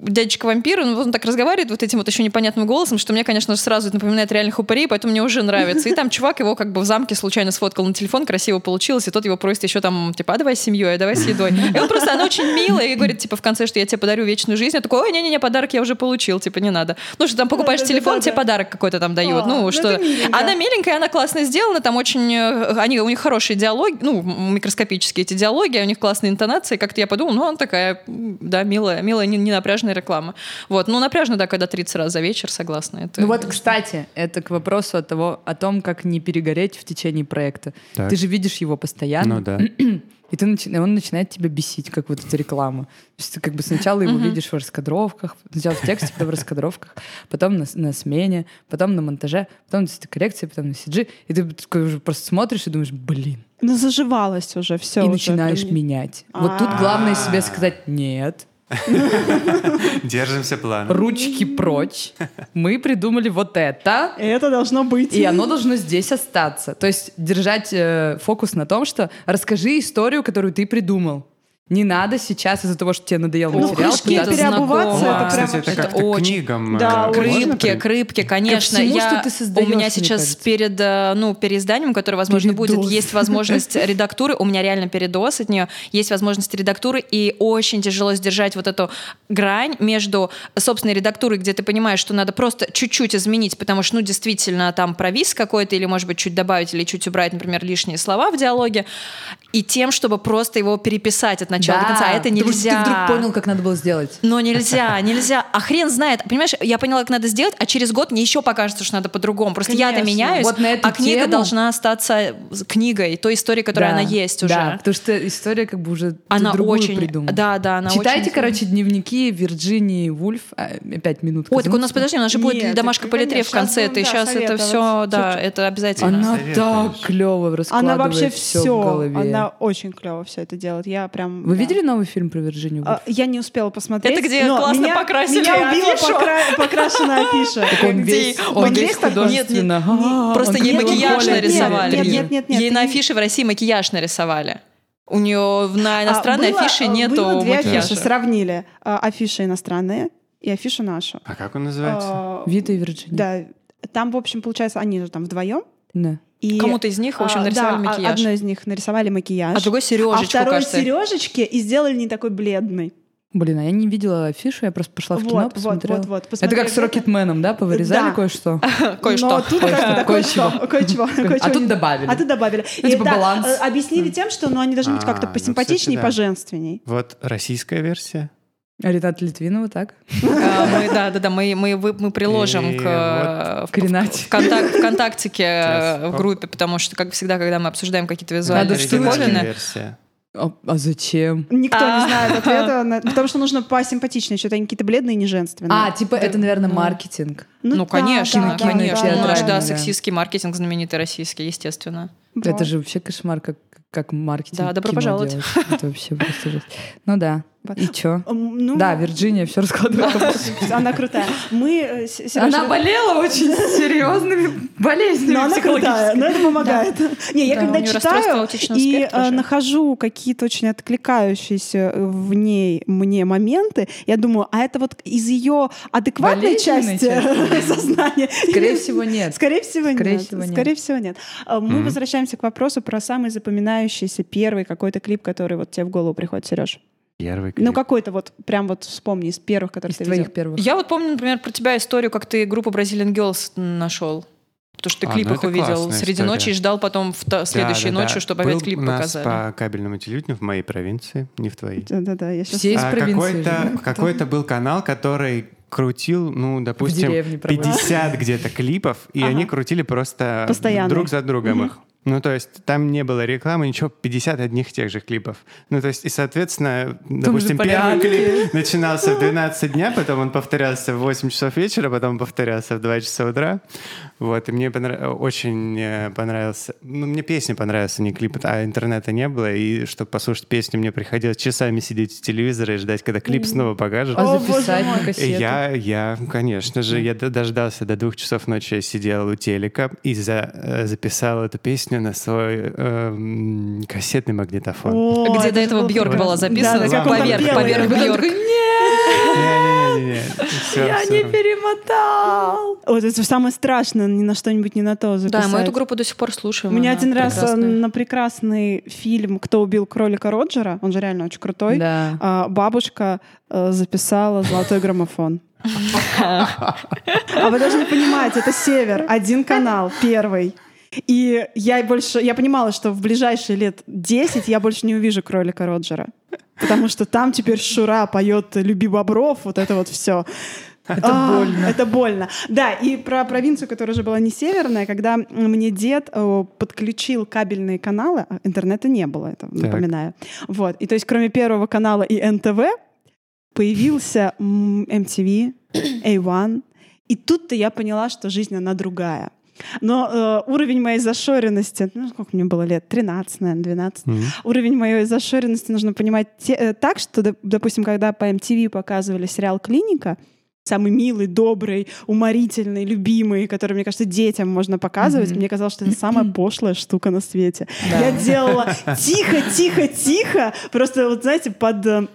дядечка вампир, он, он так разговаривает вот этим вот еще непонятным голосом, что мне, конечно же, сразу это напоминает реальных упырей, поэтому мне уже нравится. И там чувак его как бы в замке случайно сфоткал на телефон, красиво получилось, и тот его просит еще там, типа, а давай с семьей, а давай с едой. И он просто, она очень милая, и говорит, типа, в конце, что я тебе подарю вечную жизнь. Я такой, ой, не-не-не, подарок я уже получил, типа, не надо. Ну, что там покупаешь телефон, тебе подарок какой-то там дают. А, Ну, ну что... Она миленькая, она классно сделана, там очень... э, Они, у них хорошие диалоги, ну, микроскопические эти диалоги, у них классные интонации. Как-то я подумала, ну, она такая, да, милая, милая, не, не напряжная реклама. Вот, ну, напряжно, да, когда 30 раз за вечер, согласна. Это, Ну вот, кстати, это к вопросу о, того, о том, как не перегореть в течение проекта. Так. Ты же видишь его постоянно. Ну да. И ты начи- он начинает тебя бесить, как вот эта реклама. То есть ты как бы сначала его видишь в раскадровках, сначала в тексте, потом в раскадровках, потом на, на смене, потом на монтаже, потом на коррекции, потом на CG. И ты такой уже просто смотришь и думаешь, блин. Ну, заживалось уже все. и начинаешь менять. Вот тут главное себе сказать «нет», Держимся плана. ручки прочь, мы придумали вот это, Это должно быть. И оно должно здесь остаться. То есть держать э, фокус на том, что расскажи историю, которую ты придумал. Не надо сейчас из-за того, что тебе надоел Ну, материал, пытаться- переобуваться, знакомо. это прям Кстати, это это как-то к очень- книгам. Да, можно Крыпки, при- крыпки, конечно. всему, я, что ты создаешь, у меня сейчас кажется. перед э, ну, переизданием, которое, возможно, будет, Передоз. есть возможность редактуры. У меня реально передоз от нее. Есть возможность редактуры, и очень тяжело сдержать вот эту грань между собственной редактурой, где ты понимаешь, что надо просто чуть-чуть изменить, потому что, ну, действительно, там провис какой-то, или, может быть, чуть добавить, или чуть убрать, например, лишние слова в диалоге, и тем, чтобы просто его переписать от начала до конца. А это потому что нельзя. ты вдруг понял, как надо было сделать. Но нельзя, нельзя. А хрен знает. Понимаешь, я поняла, как надо сделать, а через год мне еще покажется, что надо по-другому. Просто я-то меняюсь, Вот на эту а книга тему- должна остаться книгой, той историей, которая Да, она есть уже. Да, потому что история как бы уже ты Она другую очень... придумал. Да, да, она Читайте, очень... короче, дневники Вирджинии Вульф. А, Пять минут. Ой, так у нас, подожди, у нас же будет Нет, домашка по литре в конце. да, сейчас это все, да, это обязательно. Она так клево раскладывает Она вообще все все. в голове. Она очень клево все это делает. Я прям. Вы да. видели новый фильм про Вирджинию Вульф? А, Я не успела посмотреть. Это где но классно меня, покрасили Меня убила афишу. покра- покрашенная афиша. он где- весь, он он весь художественно. Нет, нет, А, Просто он ей макияж нарисовали. Триллер. Нет, нет, нет, Ей на афише в России макияж нарисовали. У нее на А, иностранной было- афише а, нету было две макияжа. афиши, сравнили. А, Афиша иностранная и афиша наша. А как он называется? А, Вита и Вирджиния. Да. Там, в общем, получается, они же там вдвоем. Да. И, Кому-то из них, в общем, а, нарисовали да, а- макияж. Одной из них нарисовали макияж. А другой сережечку, а второй кажется. сережечки и сделали не такой бледный. Блин, а я не видела афишу, я просто пошла в кино, Вот, вот, посмотрела. вот, вот. Это Посмотрели как с Рокетменом, да? Повырезали Да. кое-что? Кое-что. Но тут кое-что, кое-чего, А тут добавили. А тут добавили. Ну, И типа баланс. Объяснили тем, что ну, они должны быть как-то А, ну, посимпатичнее и поженственней. Вот российская версия. А Рената Литвинова, так? А, Мы, да, да, да, мы, мы, мы приложим И к, э, в- К Ренате. в, контак- ВКонтактике в группе, потому что, как всегда, когда мы обсуждаем какие-то визуальные штуковины, версия. А, а зачем? Никто А. не знает ответа, на- потому что нужно посимпатичнее, что-то они какие-то бледные и не женственные. А, типа, это, наверное, маркетинг. ну, да, конечно, да, да, конечно. да, Ну, да. да, да. сексистский маркетинг знаменитый российский, естественно. Вот. Это же вообще кошмар, как, как маркетинг Да, добро пожаловать. делать. Это вообще просто жесть. Ну да. И чё? Ну, Да, Вирджиния все раскладывает. она крутая. Мы, э, Сережа, Она болела очень серьезными болезнями но она крутая, но это помогает. Не, я Да, когда читаю и э, нахожу какие-то очень откликающиеся в ней мне моменты, я думаю, а это вот из ее адекватной части сознания? Скорее всего, нет. Скорее всего, Скорее нет. всего, нет. Скорее всего, нет. Мы возвращаемся к вопросу про самый запоминающийся первый какой-то клип, который вот тебе в голову приходит, Сереж. Первый клип. Ну, какой-то вот, прям вот вспомни из первых, которые Из ты твоих видел. первых. Я вот помню, например, про тебя историю, как ты группу Brazilian Girls нашел. Потому что ты А, клип ну их увидел среди история. ночи и ждал потом в та- следующей Да, да, ночью, да. чтобы Был опять клип у нас показали. по кабельному телевидению в моей провинции, не в твоей. Да-да-да, я сейчас... Все из А провинции. какой-то, какой-то был канал, который крутил, ну, допустим, деревне проводил. 50 где-то клипов, и Ага. они крутили просто Постоянно. друг за другом Мгм. их. Ну, то есть там не было рекламы, ничего, 50 одних тех же клипов. Ну, то есть, и, соответственно, допустим, первый клип начинался в 12 дня, потом он повторялся в 8 часов вечера, потом повторялся в 2 часа утра. Вот, и мне понрав... очень э, понравился... Ну, мне песня понравилась, не клип, а интернета не было, и чтобы послушать песню, мне приходилось часами сидеть у телевизора и ждать, когда клип снова покажут. А записать на кассету? Я, я, конечно же, я дождался до двух часов ночи, я сидел у телека и за- э, записал эту песню на свой эм, кассетный магнитофон. О, Где это до этого Бьорк была записана, Да, да, поверх, поверх Бьорк. всё, Я всё. не перемотал. Вот это самое страшное, ни на что-нибудь не на то Да, записать. мы эту группу до сих пор слушаем. У меня один раз э, прекрасная. на прекрасный фильм «Кто убил кролика Роджера», он же реально очень крутой, Да. а, бабушка э, записала «Золотой граммофон». А вы должны понимать, это север, один канал, первый. И я больше, я понимала, что в ближайшие лет 10 я больше не увижу кролика Роджера. Потому что там теперь Шура поет «Люби бобров», вот это вот все. Это больно. Это больно. Да, и про провинцию, которая уже была не северная, когда мне дед э, подключил кабельные каналы, а интернета не было, это напоминаю. Вот. И то есть кроме первого канала и НТВ появился MTV, A1, и тут-то я поняла, что жизнь, она другая. Но э, уровень моей зашоренности, ну, сколько мне было лет? 13, наверное, 12. Мгм. Уровень моей зашоренности нужно понимать те- э, так, что, доп- допустим, когда по MTV показывали сериал «Клиника», самый милый, добрый, уморительный, любимый, который, мне кажется, детям можно показывать. Мгм. Мне казалось, что это самая пошлая штука на свете. Да. Я делала тихо, тихо, тихо, просто вот знаете, под э,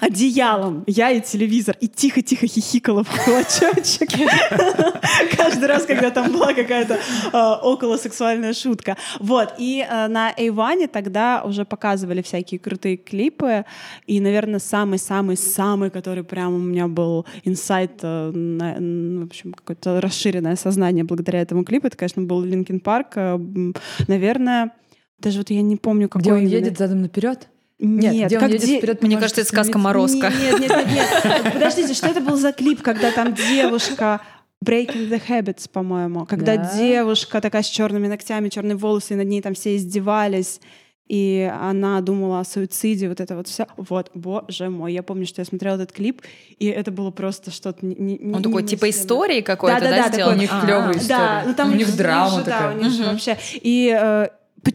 одеялом я и телевизор, и тихо-тихо хихикала в кулачочек. Каждый раз, когда там была какая-то э, околосексуальная шутка. Вот, и э, на Эйване тогда уже показывали всякие крутые клипы, и, наверное, самый-самый-самый, который прям у меня был инсайт, э, в общем, какое-то расширенное сознание благодаря этому клипу, это, конечно, был Linkin Park. Наверное, даже вот я не помню, какой Где он именно. едет задом наперед? Нет, где он как едет де- вперед, Мне кажется, это сказка Морозко. Нет, нет, нет, нет. Подождите, что это был за клип, когда там девушка Breaking the Habits, по-моему, когда Да. девушка такая с черными ногтями, черные волосы, и над ней там все издевались. И она думала о суициде, вот это вот все. Вот, боже мой, я помню, что я смотрела этот клип, и это было просто что-то не, не- Он такой, типа истории какой-то, Да-да-да, да, такой, сделан? У них клёвая а. история. Да, ну там У них драма же, да, такая. у них Мгм. вообще. И э,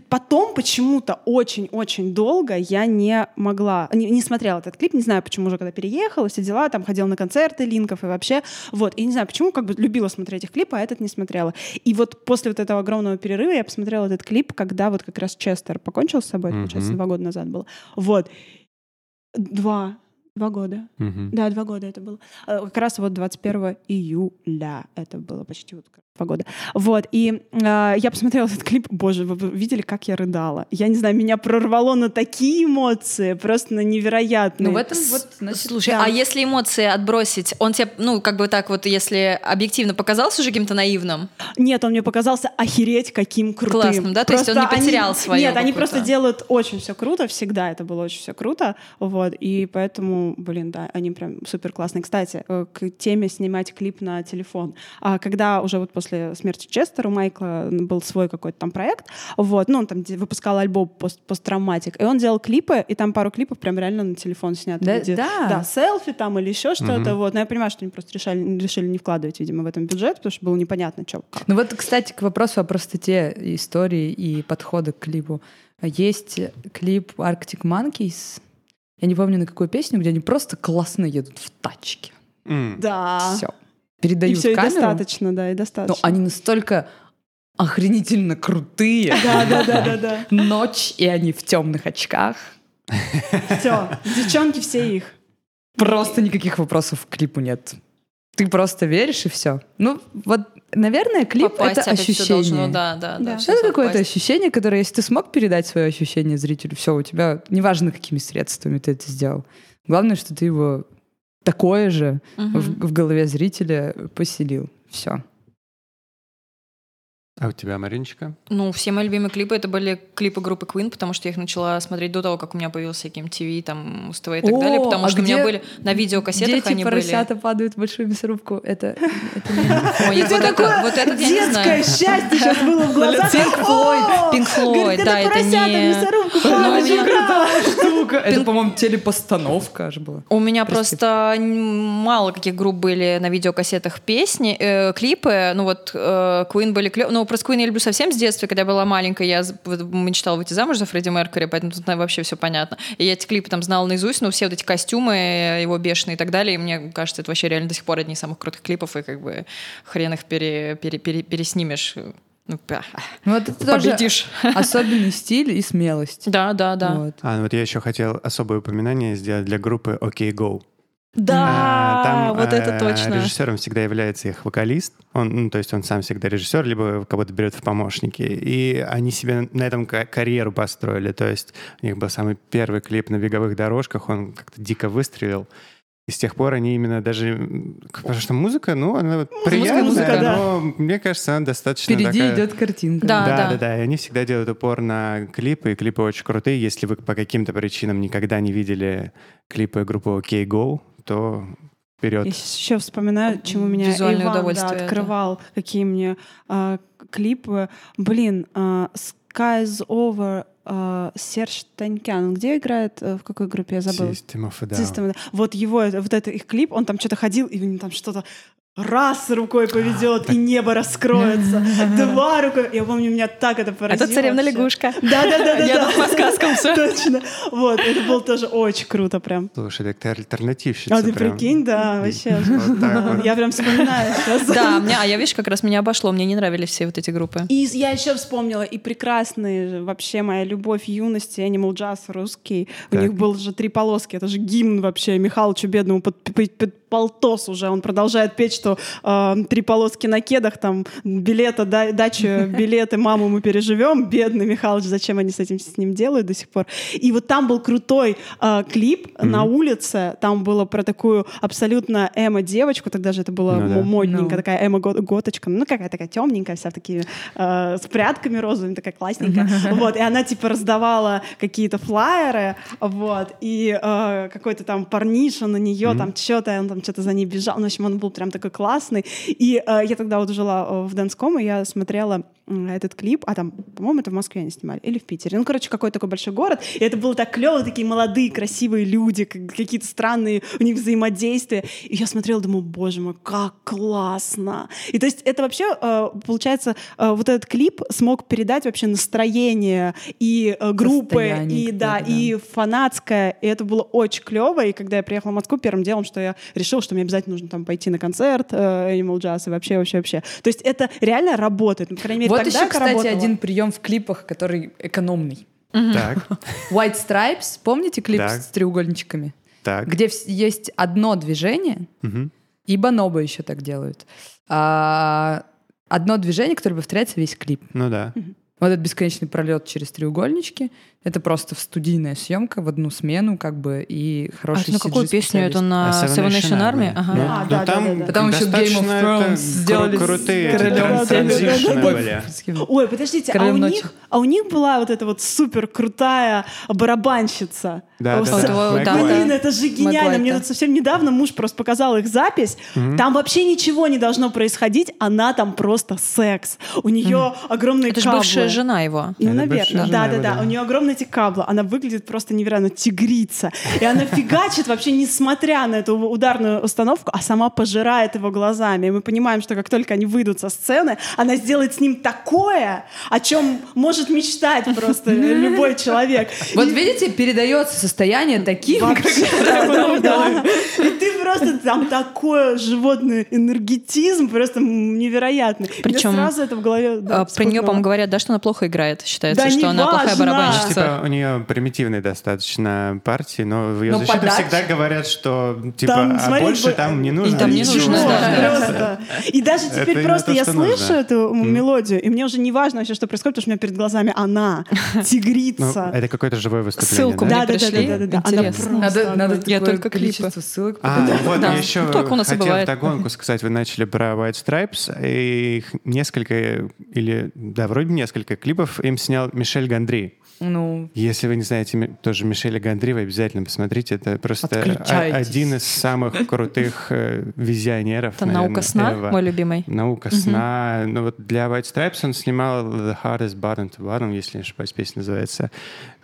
потом почему-то очень-очень долго я не могла, не, не смотрела этот клип, не знаю, почему уже когда переехала, все дела, там ходила на концерты Линков и вообще, вот, и не знаю, почему, как бы любила смотреть их клипы, а этот не смотрела. И вот после вот этого огромного перерыва я посмотрела этот клип, когда вот как раз Честер покончил с собой, это, получается, два года назад было. Вот. Два. Два года. Мгм. Да, два года это было. Э, Как раз вот 21 июля это было почти вот как два года. Вот, и э, я посмотрела этот клип, боже, вы видели, как я рыдала. Я не знаю, меня прорвало на такие эмоции, просто на невероятные. Ну, в этом вот, значит, Слушай, да. а если эмоции отбросить, он тебе, ну, как бы так вот, если объективно показался уже каким-то наивным? Нет, он мне показался охереть каким крутым. Классным, да? То есть он не они- потерял своё Нет, они просто делают очень все круто, всегда это было очень все круто, вот, и поэтому, блин, да, они прям супер классные. Кстати, э, к теме снимать клип на телефон. А когда уже вот после смерти Честера у Майкла был свой какой-то там проект, вот, ну, он там выпускал альбом пост посттравматик, и он делал клипы, и там пару клипов прям реально на телефон сняты. Да, где- да. да, селфи там или еще что-то, Мгм. вот. Но я понимаю, что они просто решили, решили не вкладывать, видимо, в этом бюджет, потому что было непонятно, что, как. Ну вот, кстати, к вопросу о простоте истории и подхода к клипу. Есть клип Arctic Monkeys. Я не помню, на какую песню, где они просто классно едут в тачке. М. Да. Все. И Передают все, и камеру. достаточно, да, и Но достаточно. они настолько охренительно крутые. Да, да, да, да, да. Ночь, и они в темных очках. Все, девчонки все их. Просто никаких вопросов к клипу нет. Ты просто веришь и все. Ну, вот, наверное, клип Попасть это ощущение. должно, да, да, Да. да. Это какое-то ощущение, которое, если ты смог передать свое ощущение зрителю, все, у тебя, неважно, какими средствами ты это сделал. Главное, что ты его такое же Мгм. в, в голове зрителя поселил. Все. А у тебя, Мариночка? Ну, все мои любимые клипы это были клипы группы Queen, потому что я их начала смотреть до того, как у меня появился MTV, там, УСТВ и так О, далее, потому а что у меня где были на видеокассетах Дети они были. поросята падают в большую мясорубку. Это, это Ой, вот это, вот этот я не Детское счастье сейчас было в глазах. О, Pink Floyd, говорит, да, это не- мясорубку Ну, штука. Это, по-моему, телепостановка аж была. У меня просто мало каких групп были на видеокассетах песни, э, клипы. Ну вот э, Queen были клё... Ну просто Queen я люблю совсем с детства, когда я была маленькая, я мечтала выйти замуж за Фредди Меркьюри, поэтому тут вообще все понятно. И я эти клипы там знала наизусть, ну все вот эти костюмы э, его бешеные и так далее, и мне кажется, это вообще реально до сих пор одни из самых крутых клипов, и как бы хрен их пере, пере- пере- переснимешь. Ну, пя. Ну, вот это тоже победишь. особенный стиль и смелость. Да, да, да. Вот. А, ну вот я еще хотел особое упоминание сделать для группы OK Go. Да, А, там, вот это э, точно. Режиссером всегда является их вокалист. Он, ну, то есть он сам всегда режиссер, либо кого-то берет в помощники. И они себе на этом ка- карьеру построили. То есть у них был самый первый клип на беговых дорожках, он как-то дико выстрелил. И с тех пор они именно даже... Потому что музыка, ну, она вот приятная, музыка, да. но мне кажется, она достаточно Впереди такая... идет картинка. Да. Да, да, да. И они всегда делают упор на клипы, и клипы очень крутые. Если вы по каким-то причинам никогда не видели клипы группы OK Go, то вперед. Я еще вспоминаю, чему меня Визуальное Иван да, открывал, какие мне а, клипы. Блин, а, Skies Over, а, Серж Танькян. Где играет? э, В какой группе? Я забыла. System of a Down. System, да. Вот его, вот это их клип, он там что-то ходил, и у него там что-то раз рукой поведет, и небо раскроется. Два рукой. Я помню, меня так это поразило. Это царевна лягушка. Да, да, да, да. Я по сказкам всё. Точно. Вот, это было тоже очень круто прям. Слушай, так ты альтернативщица. А ты прикинь, да, вообще. Я прям вспоминаю сейчас. Да, мне, а я, видишь, как раз меня обошло, мне не нравились все вот эти группы. И я еще вспомнила и прекрасные вообще моя любовь юности, Animal Jazz русский. У них был же три полоски, это же гимн вообще Михалычу бедному под полтос уже. Он продолжает петь, что э, три полоски на кедах, там билета, да, дачу, билеты, маму мы переживем. Бедный Михалыч, зачем они с этим с ним делают до сих пор? И вот там был крутой э, клип на улице, там было про такую абсолютно эмо-девочку, тогда же это было Ну да. модненько, Ну. такая эмо-готочка, ну какая такая темненькая, вся такие э, с прядками розовыми, такая классненькая. Вот, и она типа раздавала какие-то флаеры, вот, и э, какой-то там парниша на нее, там что-то, он там что-то за ней бежал, ну, в общем, он был прям такой классный. И э, я тогда вот жила э, в Донском, и я смотрела этот клип, а там, по-моему, это в Москве они снимали, или в Питере. Ну, короче, какой-то такой большой город, и это было так клево, такие молодые, красивые люди, как- какие-то странные у них взаимодействия. И я смотрела, думаю, боже мой, как классно. И то есть это вообще, э, получается, э, вот этот клип смог передать вообще настроение и группы, Состояние и да, какое-то, и фанатское, и это было очень клево. И когда я приехала в Москву, первым делом, что я решила, что мне обязательно нужно там пойти на концерт э, Animal Jazz и вообще, вообще, вообще. То есть это реально работает. Ну, по крайней мере, Вот тогда еще, кстати, работало. один прием в клипах, который экономный. Так, White Stripes, помните клип Так. с треугольничками? так. Где есть одно движение, Мгм. и Бонобо еще так делают. А, одно движение, которое повторяется весь клип. Ну да. Вот этот бесконечный пролет через треугольнички. Это просто в студийная съемка в одну смену, как бы, и А хороший это на какую песню? Это на А Seven Nation Army? Ага. Ну, А, ну, да, да, там да, да. Потом еще Game of Thrones сделали с крутые транзишны Ой, были. Ой, подождите, а у, них, а у них была вот эта вот супер крутая барабанщица. Да, да, с- да. Да. Блин, это же гениально. Мне тут совсем недавно муж просто показал их запись. Там вообще ничего не должно происходить. Она там просто секс. У нее огромные Это же бывшая жена его. Ну, наверное. Да, да, да. У нее огромные эти каблы. Она выглядит просто невероятно тигрица. И она фигачит вообще несмотря на эту ударную установку, а сама пожирает его глазами. И мы понимаем, что как только они выйдут со сцены, она сделает с ним такое, о чем может мечтать просто любой человек. Вот И- видите, передается состояние таким, Вообще, как да, да, да. И ты просто там такой животный энергетизм просто невероятный. Причем, сразу это в голове да, А, Про нее, по-моему, говорят, да, что она плохо играет. Считается, Да что она плохая неважно. барабанщица. У нее примитивные достаточно партии, но в ее Но защиту подача. всегда говорят, что типа, Там, а смотри, больше б- там не нужно. там не ничего. нужно, да. просто. И даже Это теперь именно просто то, я слышу нужно. эту мелодию, и мне уже не важно вообще, что происходит, потому что у меня перед глазами она, Ну, тигрица. это какое-то живое выступление. Ссылку да? мне Да, да, да, пришли. да, да, да. Она Интересно. просто Надо, надо. Я только клипы. количество ссылок. А, Вот Да. еще Ну, у нас и хотел бывает. вдогонку сказать, вы начали про White Stripes, и их несколько, или, да, вроде несколько клипов им снял Мишель Гандри. Ну, Если вы не знаете тоже Мишеля Гандри, вы обязательно посмотрите. Это просто один из самых крутых э, визионеров. Это наверное, наука сна, ever. мой любимый. Наука сна. Ну вот для White Stripes он снимал The Hardest Button to Bottom, если не ошибаюсь, песня называется.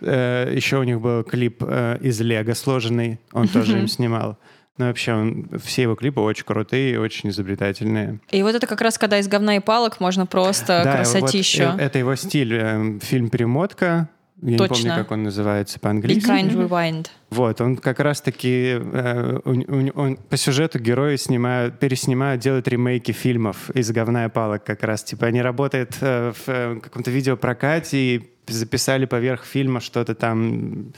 Э, еще у них был клип э, из Лего сложенный, он тоже им снимал. Ну вообще, он, все его клипы очень крутые, очень изобретательные. И вот это как раз, когда из говна и палок можно просто Да, красотищу. вот, это его стиль. э, Фильм «Перемотка». Я не Точно. помню, как он называется Be по-английски. kind, rewind. Вот, он как раз-таки э, у- у- он по сюжету герои снимают, переснимают, делают ремейки фильмов из говна и палок как раз. Типа они работают э, в э, каком-то видеопрокате и записали поверх фильма что-то там.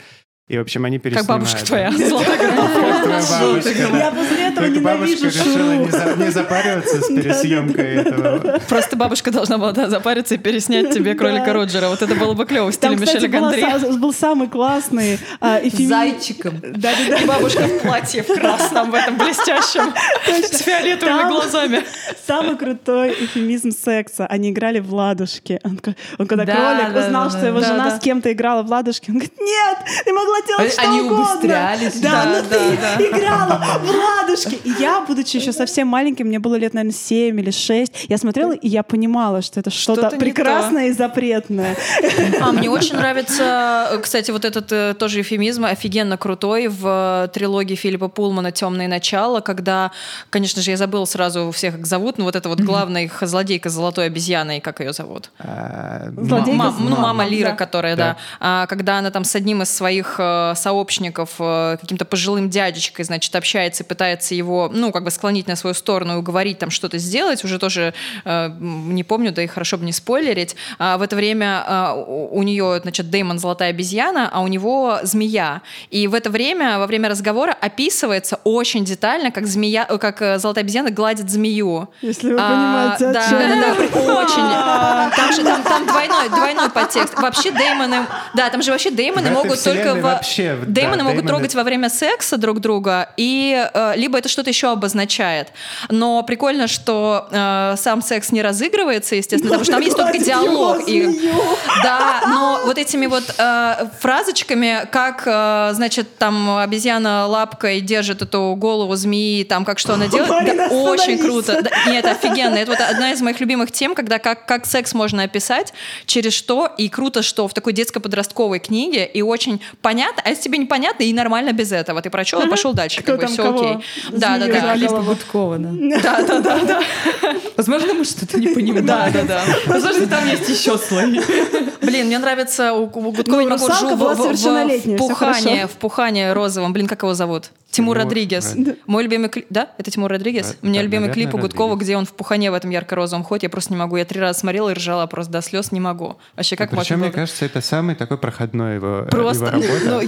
И, в общем, они Как переснимают. бабушка твоя. Как твоя бабушка, да. Я после этого Только бабушка решила не, за- не запариваться с пересъемкой этого. Просто бабушка должна была да, запариться и переснять тебе кролика. Роджера. Вот это было бы клево в стиле Мишеля Гандри. был самый классный а, эфемизм. зайчиком. Да-да-да. И бабушка в платье в красном, в этом блестящем, с фиолетовыми глазами. Самый крутой эфемизм секса. Они играли в ладушки. Он, ко- он когда Да, кролик узнал, что его жена с кем-то играла в ладушки, он говорит, нет, ты могла делать что Они угодно. убыстрялись. Да, Да, но да, ты играла в ладушки. И я, будучи еще совсем маленьким, мне было лет, наверное, 7 или 6, я смотрела, и я понимала, что это что-то Что-то не прекрасное и запретное. А мне очень нравится, э, кстати, вот этот э, тоже эфемизм офигенно крутой в э, трилогии Филиппа Пулмана «Темные начала», когда, конечно же, я забыла сразу всех, как зовут, но вот эта вот главная их злодейка с золотой обезьяной, как ее зовут? А, Злодейка ну, мама Лира, которая, да. А, когда она там с одним из своих сообщников, каким-то пожилым дядечкой, значит, общается и пытается его, ну, как бы склонить на свою сторону и уговорить там что-то сделать, уже тоже э, не помню, да и хорошо бы не спойлерить. А в это время а, у, нее, значит, Дэймон золотая обезьяна, а у него змея. И в это время, во время разговора описывается очень детально, как змея, э, как э, золотая обезьяна гладит змею. Если вы А, понимаете, о да, чем да, да, очень. Там же там, там двойной, двойной подтекст. Вообще деймоны, да, там же вообще деймоны В этой могут только во- вообще, да, деймоны могут деймоны- трогать во время секса друг друга и э, либо это что-то еще обозначает. Но прикольно, что э, сам секс не разыгрывается, естественно, потому что там есть только диалог. И, да, но вот этими вот э, фразочками, как, э, значит, там обезьяна лапкой держит эту голову змеи, там, как что она делает, Марина, да, очень круто. Да, нет, офигенно. Это вот одна из моих любимых тем, когда как, как секс можно описать, через что, и круто, что в такой детско-подростковой книге, и очень понятно, а если тебе непонятно, и нормально без этого. Ты прочел и пошел дальше, Кто как бы все кого? окей. Да, да, да. голову. Гудкова, да. Да, да, да, да. Возможно, мы что-то не понимаем. Да, да, да. Возможно, там есть еще слои. Блин, мне нравится у, у Гудкова Ну, не могу в, была в- в- в хорошо. в пухание розовом. Блин, как его зовут? Тимур Тимур Родригес. Род- Мой любимый клип. Да, это Тимур Родригес. Да, У меня да, любимый наверное, клип у Гудкова, Родригес. где он в пухане в этом ярко-розовом ходит. Я просто не могу. Я три раза смотрела и ржала просто до слез не могу. Вообще, как Причем, можно мне было? кажется, это самый такой проходной его, э, Просто, его работа. ну,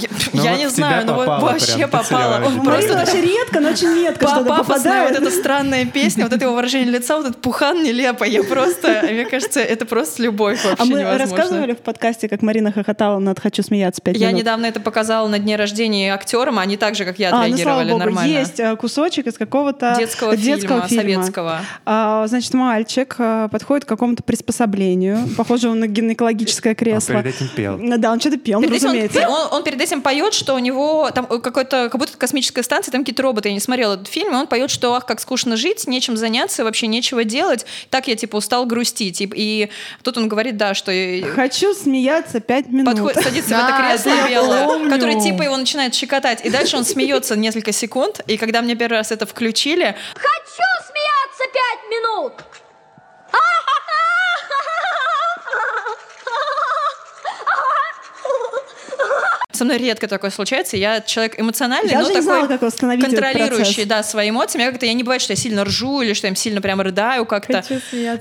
я, вот не знаю, ну вообще попало. просто вообще редко, но очень редко что-то пафосная вот попадает. эта странная песня, вот это его выражение лица, вот этот пухан нелепо. Я просто, мне кажется, это просто любовь вообще А мы невозможно. рассказывали в подкасте, как Марина хохотала над «Хочу смеяться» пять Я минут. недавно это показала на дне рождения актерам, они так же, как я, А, ну слава отреагировали богу, нормально. есть э, кусочек из какого-то Детского, фильма, советского. А, значит, мальчик а, подходит к какому-то приспособлению, похожему на гинекологическое Он кресло. перед этим пел. Да, он что-то пел, Перед он, разумеется. пе- он- он перед этим поет, что у него там э, какой-то, как будто космическая станция, там какие-то роботы. Я не смотрела этот фильм, и он поет, что ах, как скучно жить, нечем заняться, вообще нечего делать. Так я типа устал грустить. И, и тут он говорит, да, что э, Хочу смеяться пять минут. подходит, садится в Да, это кресло это я белое, которое типа его начинает щекотать. И дальше он смеется несколько секунд. И когда мне первый раз это включили, Хочу смеяться пять минут! Со мной редко такое случается. Я человек эмоциональный, Я но же не такой знала, как контролирующий, да, свои эмоции. Меня как-то я не бывает, что я сильно ржу или что я сильно прямо рыдаю как-то.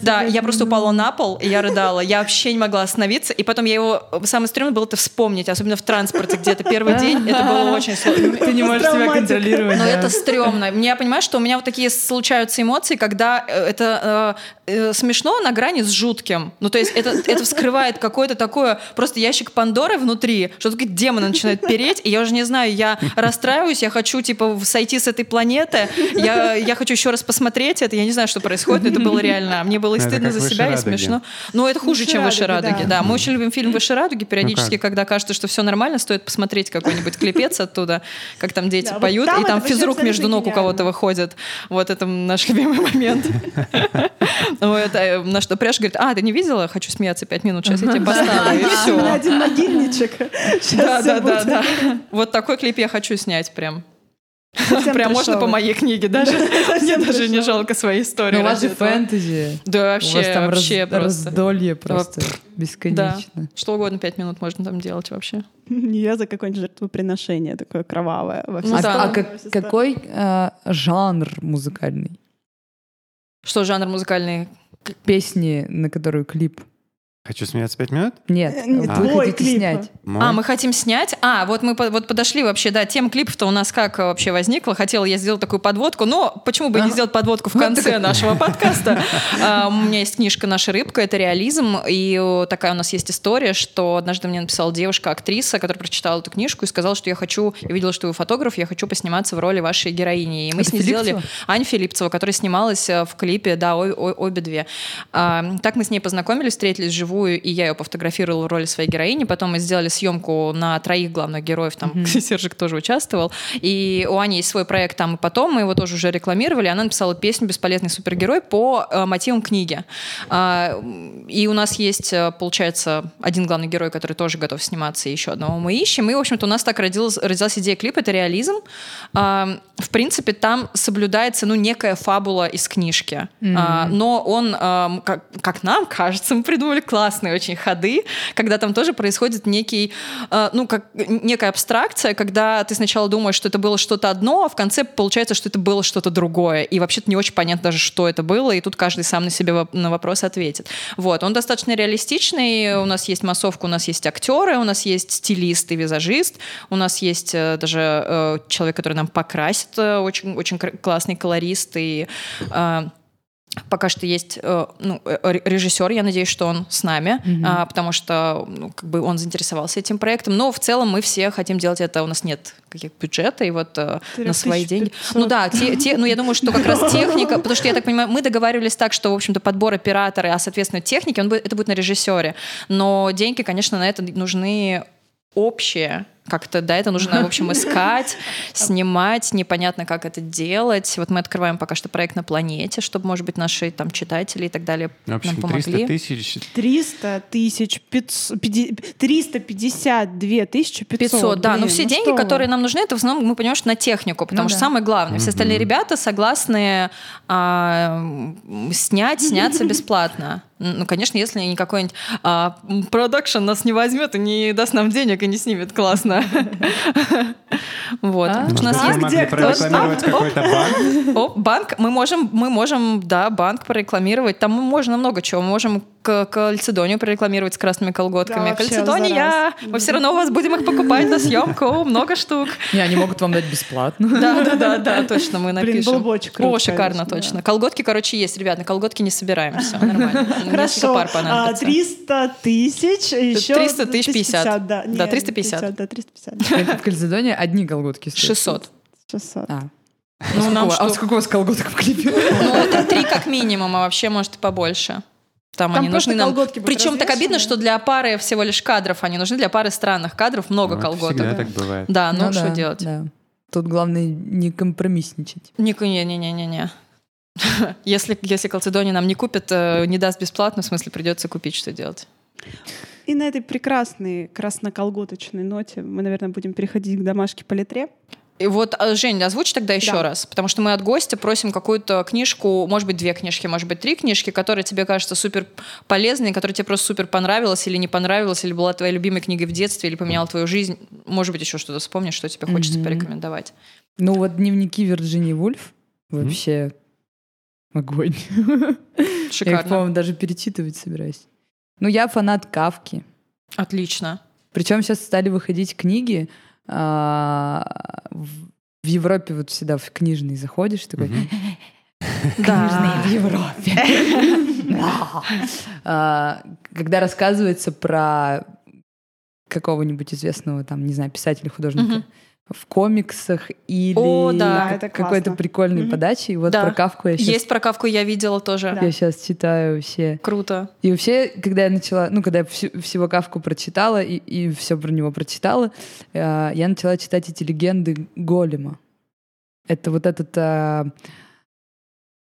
Да, я просто минут. упала на пол, и я рыдала. Я вообще не могла остановиться. И потом я его... Самое стрёмное было это вспомнить, особенно в транспорте где-то первый день. Это было очень сложно. Ты не можешь себя контролировать. Но это стрёмно. Мне, я понимаю, что у меня вот такие случаются эмоции, когда э, это э, смешно на грани с жутким. Ну, то есть это, это вскрывает какой-то такой просто ящик Пандоры внутри, что такие демоны начинают переть, и я уже не знаю, я расстраиваюсь, я хочу, типа, сойти с этой планеты, я, я хочу еще раз посмотреть это, я не знаю, что происходит, но это было реально. Мне было и Ну, стыдно за «Выше себя, и радуги». смешно. Но это хуже, «Выше чем «Выше радуги», радуги», да. да. Мы очень любим фильм «Выше радуги», периодически, как? когда кажется, что все нормально, стоит посмотреть какой-нибудь клипец оттуда, как там дети Да, вот поют, там и там физрук между ног у кого-то выходит. Вот это наш любимый момент. Вот, э, На что Пряш говорит, а, ты не видела? Хочу смеяться пять минут, сейчас я тебе поставлю, и меня все. один могильничек. Да, да, да, да. Вот такой клип я хочу снять прям. Прям можно по моей книге даже. Мне даже не жалко своей истории. Ну, у вас же фэнтези. Да, У вообще, вас там вообще просто. раздолье просто бесконечно. что угодно пять минут можно там делать вообще. Я за какое-нибудь жертвоприношение такое кровавое. во Ну А, какой э, жанр музыкальный? Что жанр музыкальный? Песни, на которую клип? Хочу смеяться пять минут? Нет, Э, не вот вы хотите клип. снять. Мой? А, мы хотим снять. А, вот мы по- вот подошли вообще, да, тем клипов-то у нас как вообще возникло. Хотела я сделать такую подводку, но почему бы и не сделать подводку в конце нашего подкаста? А, У меня есть книжка «Наша рыбка», это реализм, и о, такая у нас есть история, что однажды мне написала девушка-актриса, которая прочитала эту книжку и сказала, что я хочу, я видела, что вы фотограф, я хочу посниматься в роли вашей героини. И мы Это с ней сделали... Аня Филипцева, которая снималась э, в клипе, да, о- о- обе две. А, так мы с ней познакомились, встретились вживую, и я ее пофотографировала в роли своей героини. Потом мы сделали съемку на троих главных героев, там Сержик тоже участвовал. И у Ани есть свой проект там и потом, мы его тоже уже рекламировали. Она написала песню «Бесполезный супергерой» по э, мотивам книги. А, и у нас есть, э, получается, один главный герой, который тоже готов сниматься, и еще одного мы ищем. И, в общем-то, у нас так родилась, родилась идея клипа, это реализм. А, в принципе, там соблюдается, ну, некая фабула из книжки. А, но он, ам, как, как нам кажется, мы придумали классные очень ходы, когда там тоже происходит некий, а, ну, как некая абстракция, когда ты сначала думаешь, что это было что-то одно, а в конце получается, что это было что-то другое. И вообще-то не очень понятно даже, что это было, и тут каждый сам на себе на вопрос ответит. Вот, он достаточно реалистичный, у нас есть массовка, у нас есть актеры, у нас есть стилист и визажист, у нас есть э, даже э, человек, который нам покрасит, э, очень, очень классный колорист и э, Пока что есть э, ну, э, ре- режиссер, я надеюсь, что он с нами, а, потому что ну, как бы он заинтересовался этим проектом. Но в целом мы все хотим делать это. У нас нет каких бюджета и вот э, на свои деньги. 4500. Ну да, те, те- ну я думаю, что как раз техника, потому что я так понимаю, мы договаривались так, что в общем-то подбор оператора, а соответственно техники, он будет, это будет на режиссере. Но деньги, конечно, на это нужны общие. Как-то, да, это нужно, в общем, искать, снимать, непонятно, как это делать. Вот мы открываем пока что проект на планете, чтобы, может быть, наши там читатели и так далее В общем, нам 300 помогли. тысяч. 300 тысяч 500, 352 тысячи 500. 500, да, но Блин, все ну деньги, что вы. которые нам нужны, это в основном, мы понимаем, что на технику, потому Ну что да. самое главное, все остальные ребята согласны а, снять, сняться бесплатно. Ну, конечно, если не какой-нибудь а, продакшн нас не возьмет и не даст нам денег и не снимет классно. Вот. А? У нас А есть где прорекламировать какой-то банк. О, банк, мы можем, мы можем, да, банк прорекламировать. Там можно много чего. Мы можем к кальцидонию прорекламировать с красными колготками. Да, Кальцидония, мы все равно у вас будем их покупать на съемку. Много штук. Не, они могут вам дать бесплатно. Да, да, да, да, точно, мы напишем. О, шикарно, точно. Колготки, короче, есть, ребят, на колготки не собираем, все нормально. Хорошо, пар а, понадобится. 300 тысяч, еще 300 тысяч 50. да. Да, Нет, 350. Да, 350. В Кальцедоне одни колготки стоят. 600. 600. А. Ну, нам а что? сколько у вас колготок в клипе? Ну, это три как минимум, а вообще, может, и побольше. Там, Там они нужны нам. Причем так обидно, что для пары всего лишь кадров они нужны, для пары странных кадров много Ну, колготок. Всегда так бывает. Да, ну, что да, делать? да. Тут главное не компромиссничать. Не-не-не-не-не. Если, если Калцедония нам не купит, э, не даст бесплатно, в смысле придется купить, что делать? И на этой прекрасной красноколготочной ноте мы, наверное, будем переходить к домашке по литре. И вот, а, Жень, озвучь тогда еще Да. раз, потому что мы от гостя просим какую-то книжку, может быть, две книжки, может быть, три книжки, которые тебе кажутся супер полезные, которые тебе просто супер понравилась или не понравилась, или была твоей любимой книгой в детстве, или поменяла твою жизнь. Может быть, еще что-то вспомнишь, что тебе хочется Мгм. порекомендовать. Ну вот дневники Вирджинии Вульф вообще огонь. Я их, Шикарно. по-моему, даже перечитывать собираюсь. Ну, я фанат Кавки. Отлично. Причем сейчас стали выходить книги. а, в Европе вот всегда в книжный заходишь, такой... Да. в Европе. А, Когда рассказывается про какого-нибудь известного, там, не знаю, писателя, художника. В комиксах или О, да. Да, какой-то прикольной Мгм. подачи. И вот Да. про Кавку я сейчас, Есть про Кавку, я видела тоже. я сейчас читаю все. Круто. И вообще, когда я начала, ну, когда я всю- всего Кавку прочитала и, и все про него прочитала, э, я начала читать эти легенды Голема. Это вот этот э,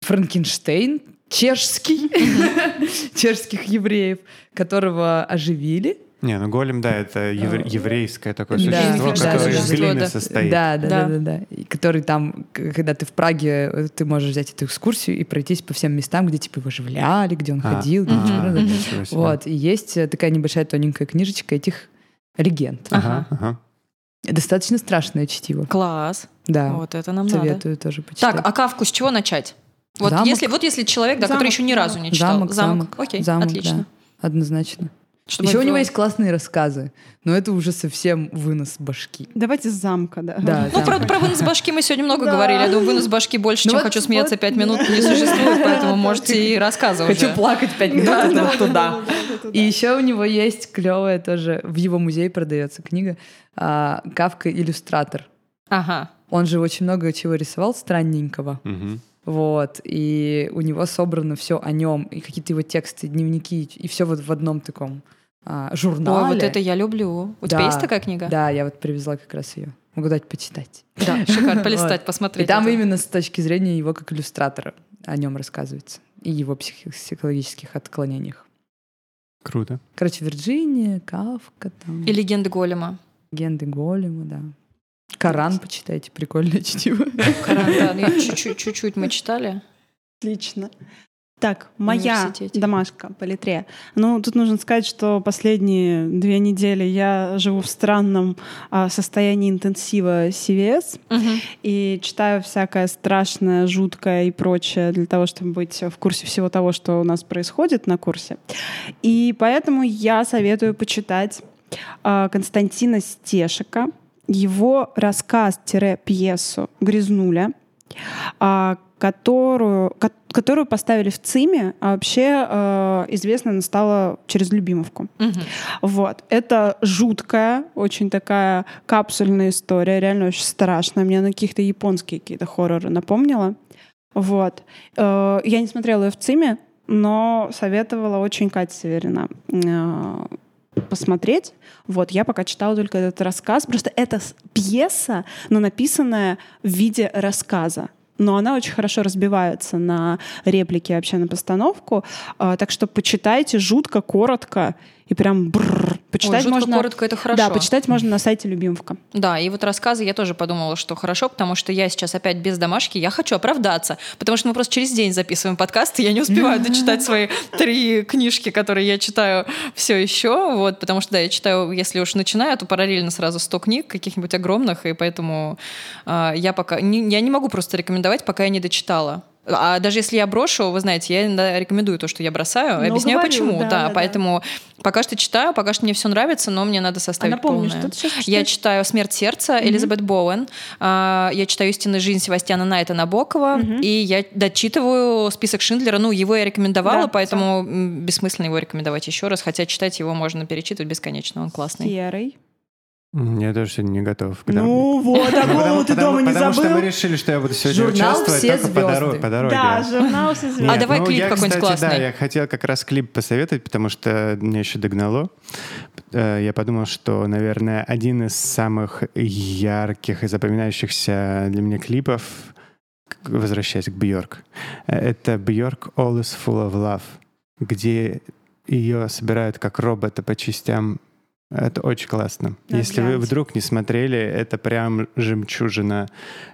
Франкенштейн, чешский, чешских евреев, которого оживили. Не, ну голем, да, это евре- еврейское такое Да, существо, да, которое из существо, глины да. состоит. Да, да, Да. да, да, да. И который там, когда ты в Праге, ты можешь взять эту экскурсию и пройтись по всем местам, где типа его оживляли, где он А, ходил. где а, да. ничего себе. Вот, и есть э, такая небольшая тоненькая книжечка этих легенд. Ага, ага. Достаточно страшное чтиво. Класс. Да, Вот это нам надо. советую тоже почитать. Так, а Кавку с чего начать? Вот Замок. если, вот если человек, да, который Замок, еще ни разу не читал. Замок, замок, Окей, замок, отлично. да. Однозначно. Чтобы Еще у него есть классные рассказы, но это уже совсем вынос башки. Давайте с замка, да. Да, Ну, про, замок. про вынос башки мы сегодня много Да. говорили. Я думаю, вынос башки больше, Ну чем вот- хочу смеяться вот, пять минут, не существует, поэтому можете и рассказывать. Хочу плакать пять минут, Да, да, туда. да, да, да, туда. И еще у него есть клевая тоже, в его музее продается книга а, «Кавка иллюстратор». Ага. Он же очень много чего рисовал странненького. Мгм. Вот, и у него собрано все о нем, и какие-то его тексты, дневники, и все вот в одном таком а, журнале. Ой, вот это я люблю. У тебя Да. есть такая книга? Да, я вот привезла как раз ее. Могу дать почитать. Да, шикарно. Вот. Полистать, посмотреть. И там это. именно с точки зрения его как иллюстратора о нем рассказывается. И его психи- психологических отклонениях. Круто. Короче, Вирджиния, Кавка, там, И легенды Голема. легенды Голема, да. Коран почитайте, прикольное чтиво. Коран, да, ну, чуть-чуть, мы читали. Отлично. Так, моя домашка по литре. Ну, тут нужно сказать, что последние две недели я живу в странном а, состоянии интенсива CVS Мгм. и читаю всякое страшное, жуткое и прочее для того, чтобы быть в курсе всего того, что у нас происходит на курсе. И поэтому я советую почитать а, Константина Стешика, его рассказ-пьесу «Грязнуля», а, которую, ко- которую поставили в ЦИМе, а вообще э, известно она стала через Любимовку. Мгм. Вот. Это жуткая, очень такая капсульная история, реально очень страшная. Мне на каких-то японские какие-то хорроры напомнила. Вот. Э, Я не смотрела ее в ЦИМе, но советовала очень Катя Северина э, посмотреть. Вот, я пока читала только этот рассказ. Просто это пьеса, но написанная в виде рассказа. Но она очень хорошо разбивается на реплики вообще на постановку. А, так что почитайте жутко, коротко и прям бррр. Почитать Ой, можно... коротко, это хорошо. Да, почитать можно на сайте Любимовка. Да, и вот рассказы я тоже подумала, что хорошо, потому что я сейчас опять без домашки, я хочу оправдаться, потому что мы просто через день записываем подкаст, и я не успеваю дочитать свои три книжки, которые я читаю все еще, вот, потому что, да, я читаю, если уж начинаю, то параллельно сразу 100 книг, каких-нибудь огромных, и поэтому а, я пока, не- я не могу просто рекомендовать, пока я не дочитала. А даже если я брошу, вы знаете, я иногда рекомендую то, что я бросаю, Ну, объясняю говорю, почему, да, да, да, поэтому пока что читаю, пока что мне все нравится, но мне надо А составить напомню, полное. что ты сейчас Я читаешь? читаю «Смерть сердца» Элизабет Боуэн. А, Я читаю «Истинная жизнь» Севастьяна Найта Набокова. И я дочитываю список Шиндлера. Ну, его я рекомендовала, Да, поэтому м, бессмысленно его рекомендовать еще раз. Хотя читать его можно перечитывать бесконечно, он классный. Серый. Я тоже сегодня не готов. к Ну вот, Ну, такого ты дома не потому что забыл. мы решили, что я буду сегодня Журнал участвовать «Все только по, доро- звезды». по дороге. Да, журнал «Все звезды». А давай клип я, какой-нибудь кстати, Да, классный. я хотел как раз клип посоветовать, потому что меня еще догнало. Э, Я подумал, что, наверное, один из самых ярких и запоминающихся для меня клипов, возвращаясь к Бьорк, э, это Бьорк All is Full of Love, где ее собирают как робота по частям. Это очень классно. Надо Если вы глянуть. вдруг не смотрели, это прям жемчужина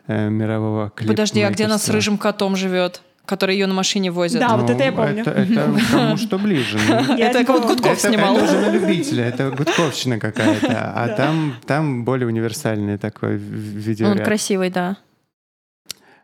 э, мирового клипа. Подожди, а где она с рыжим котом живет, который ее на машине возит? Да, вот это я помню. Это, это кому что ближе. ну. Это. Гудков это, снимал. это уже на любителя, это гудковщина какая-то. А там, там более универсальный такой в- Он видеоряд. красивый, да.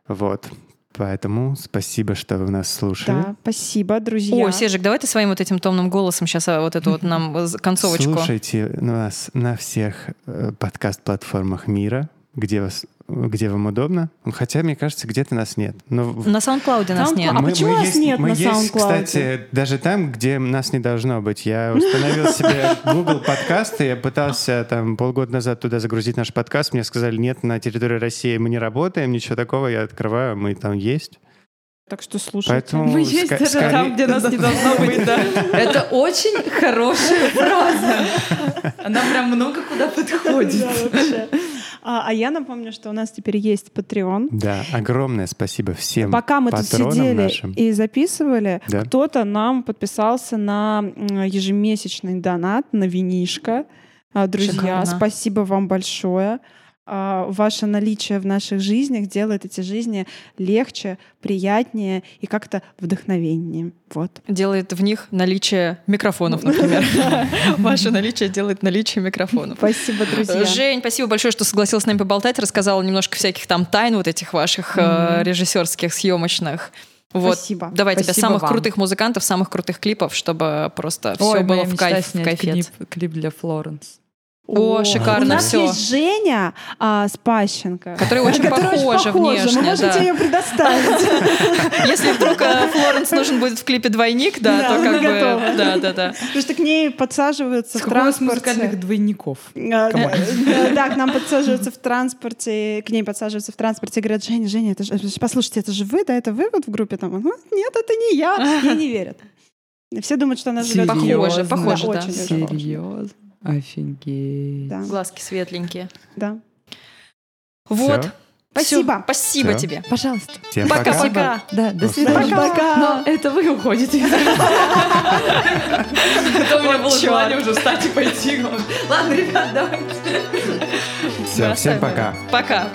Вот. Поэтому спасибо, что вы нас слушали. Да, спасибо, друзья. О, Сержик, давай ты своим вот этим томным голосом сейчас вот эту вот нам концовочку. Слушайте нас на всех э, подкаст-платформах мира. Где, вас, где вам удобно. Хотя, мне кажется, где-то нас нет. Но На SoundCloud нас SoundCloud. нет. А почему нас есть, нет мы на есть, SoundCloud? кстати, даже там, где нас не должно быть. Я установил себе Google подкасты, я пытался там полгода назад туда загрузить наш подкаст, мне сказали, нет, на территории России мы не работаем, ничего такого, я открываю, мы там есть. Так что слушайте. Поэтому Мы есть даже скорее- там, где нас не должно быть, да. Это очень хорошая фраза. Она прям много куда подходит. Да, вообще. А, а я напомню, что у нас теперь есть Patreon. Да, огромное спасибо всем Пока мы тут сидели нашим. и записывали, Да. кто-то нам подписался на ежемесячный донат на винишко. А, Друзья, Шикарно. спасибо вам большое. А, Ваше наличие в наших жизнях делает эти жизни легче, приятнее и как-то вдохновеннее. Вот. Делает в них наличие микрофонов, например. Ваше наличие делает наличие микрофонов. Спасибо, друзья. Жень, спасибо большое, что согласилась с нами поболтать, рассказала немножко всяких там тайн вот этих ваших э, режиссерских, съемочных. Вот. Спасибо. Давай тебе Спасибо самых вам. крутых музыкантов, самых крутых клипов, чтобы просто все Ой, было моя в кайф, в кайфет. клип, клип для Флоренс. О, шикарно У нас всё. есть Женя а, Спащенко. Которая очень Которая похожа Мы внешне, можем да. тебе ее предоставить. Если вдруг э, Флоренс нужен будет в клипе двойник, да, Да, то как бы... Да, да, да. Потому что к ней подсаживаются в транспорте. музыкальных двойников? А, Да, к нам подсаживаются в транспорте, к ней подсаживаются в транспорте и говорят, Женя, Женя, это же, послушайте, это же вы, да, это вы вот в группе там? «Ну, Нет, это не я. Ей не верят. Все думают, что она живет Похоже, похоже, да. очень. Серьезно? Офигеть. Да, Глазки светленькие. да. Вот. Всё? Спасибо. Всё, Спасибо Всё. тебе. Пожалуйста. Всем пока. Пока-пока. Да, до свидания. Пока. Но это вы уходите. Это у меня было желание уже встать и пойти. Ладно, ребят, давайте. Всё, всем пока. Пока.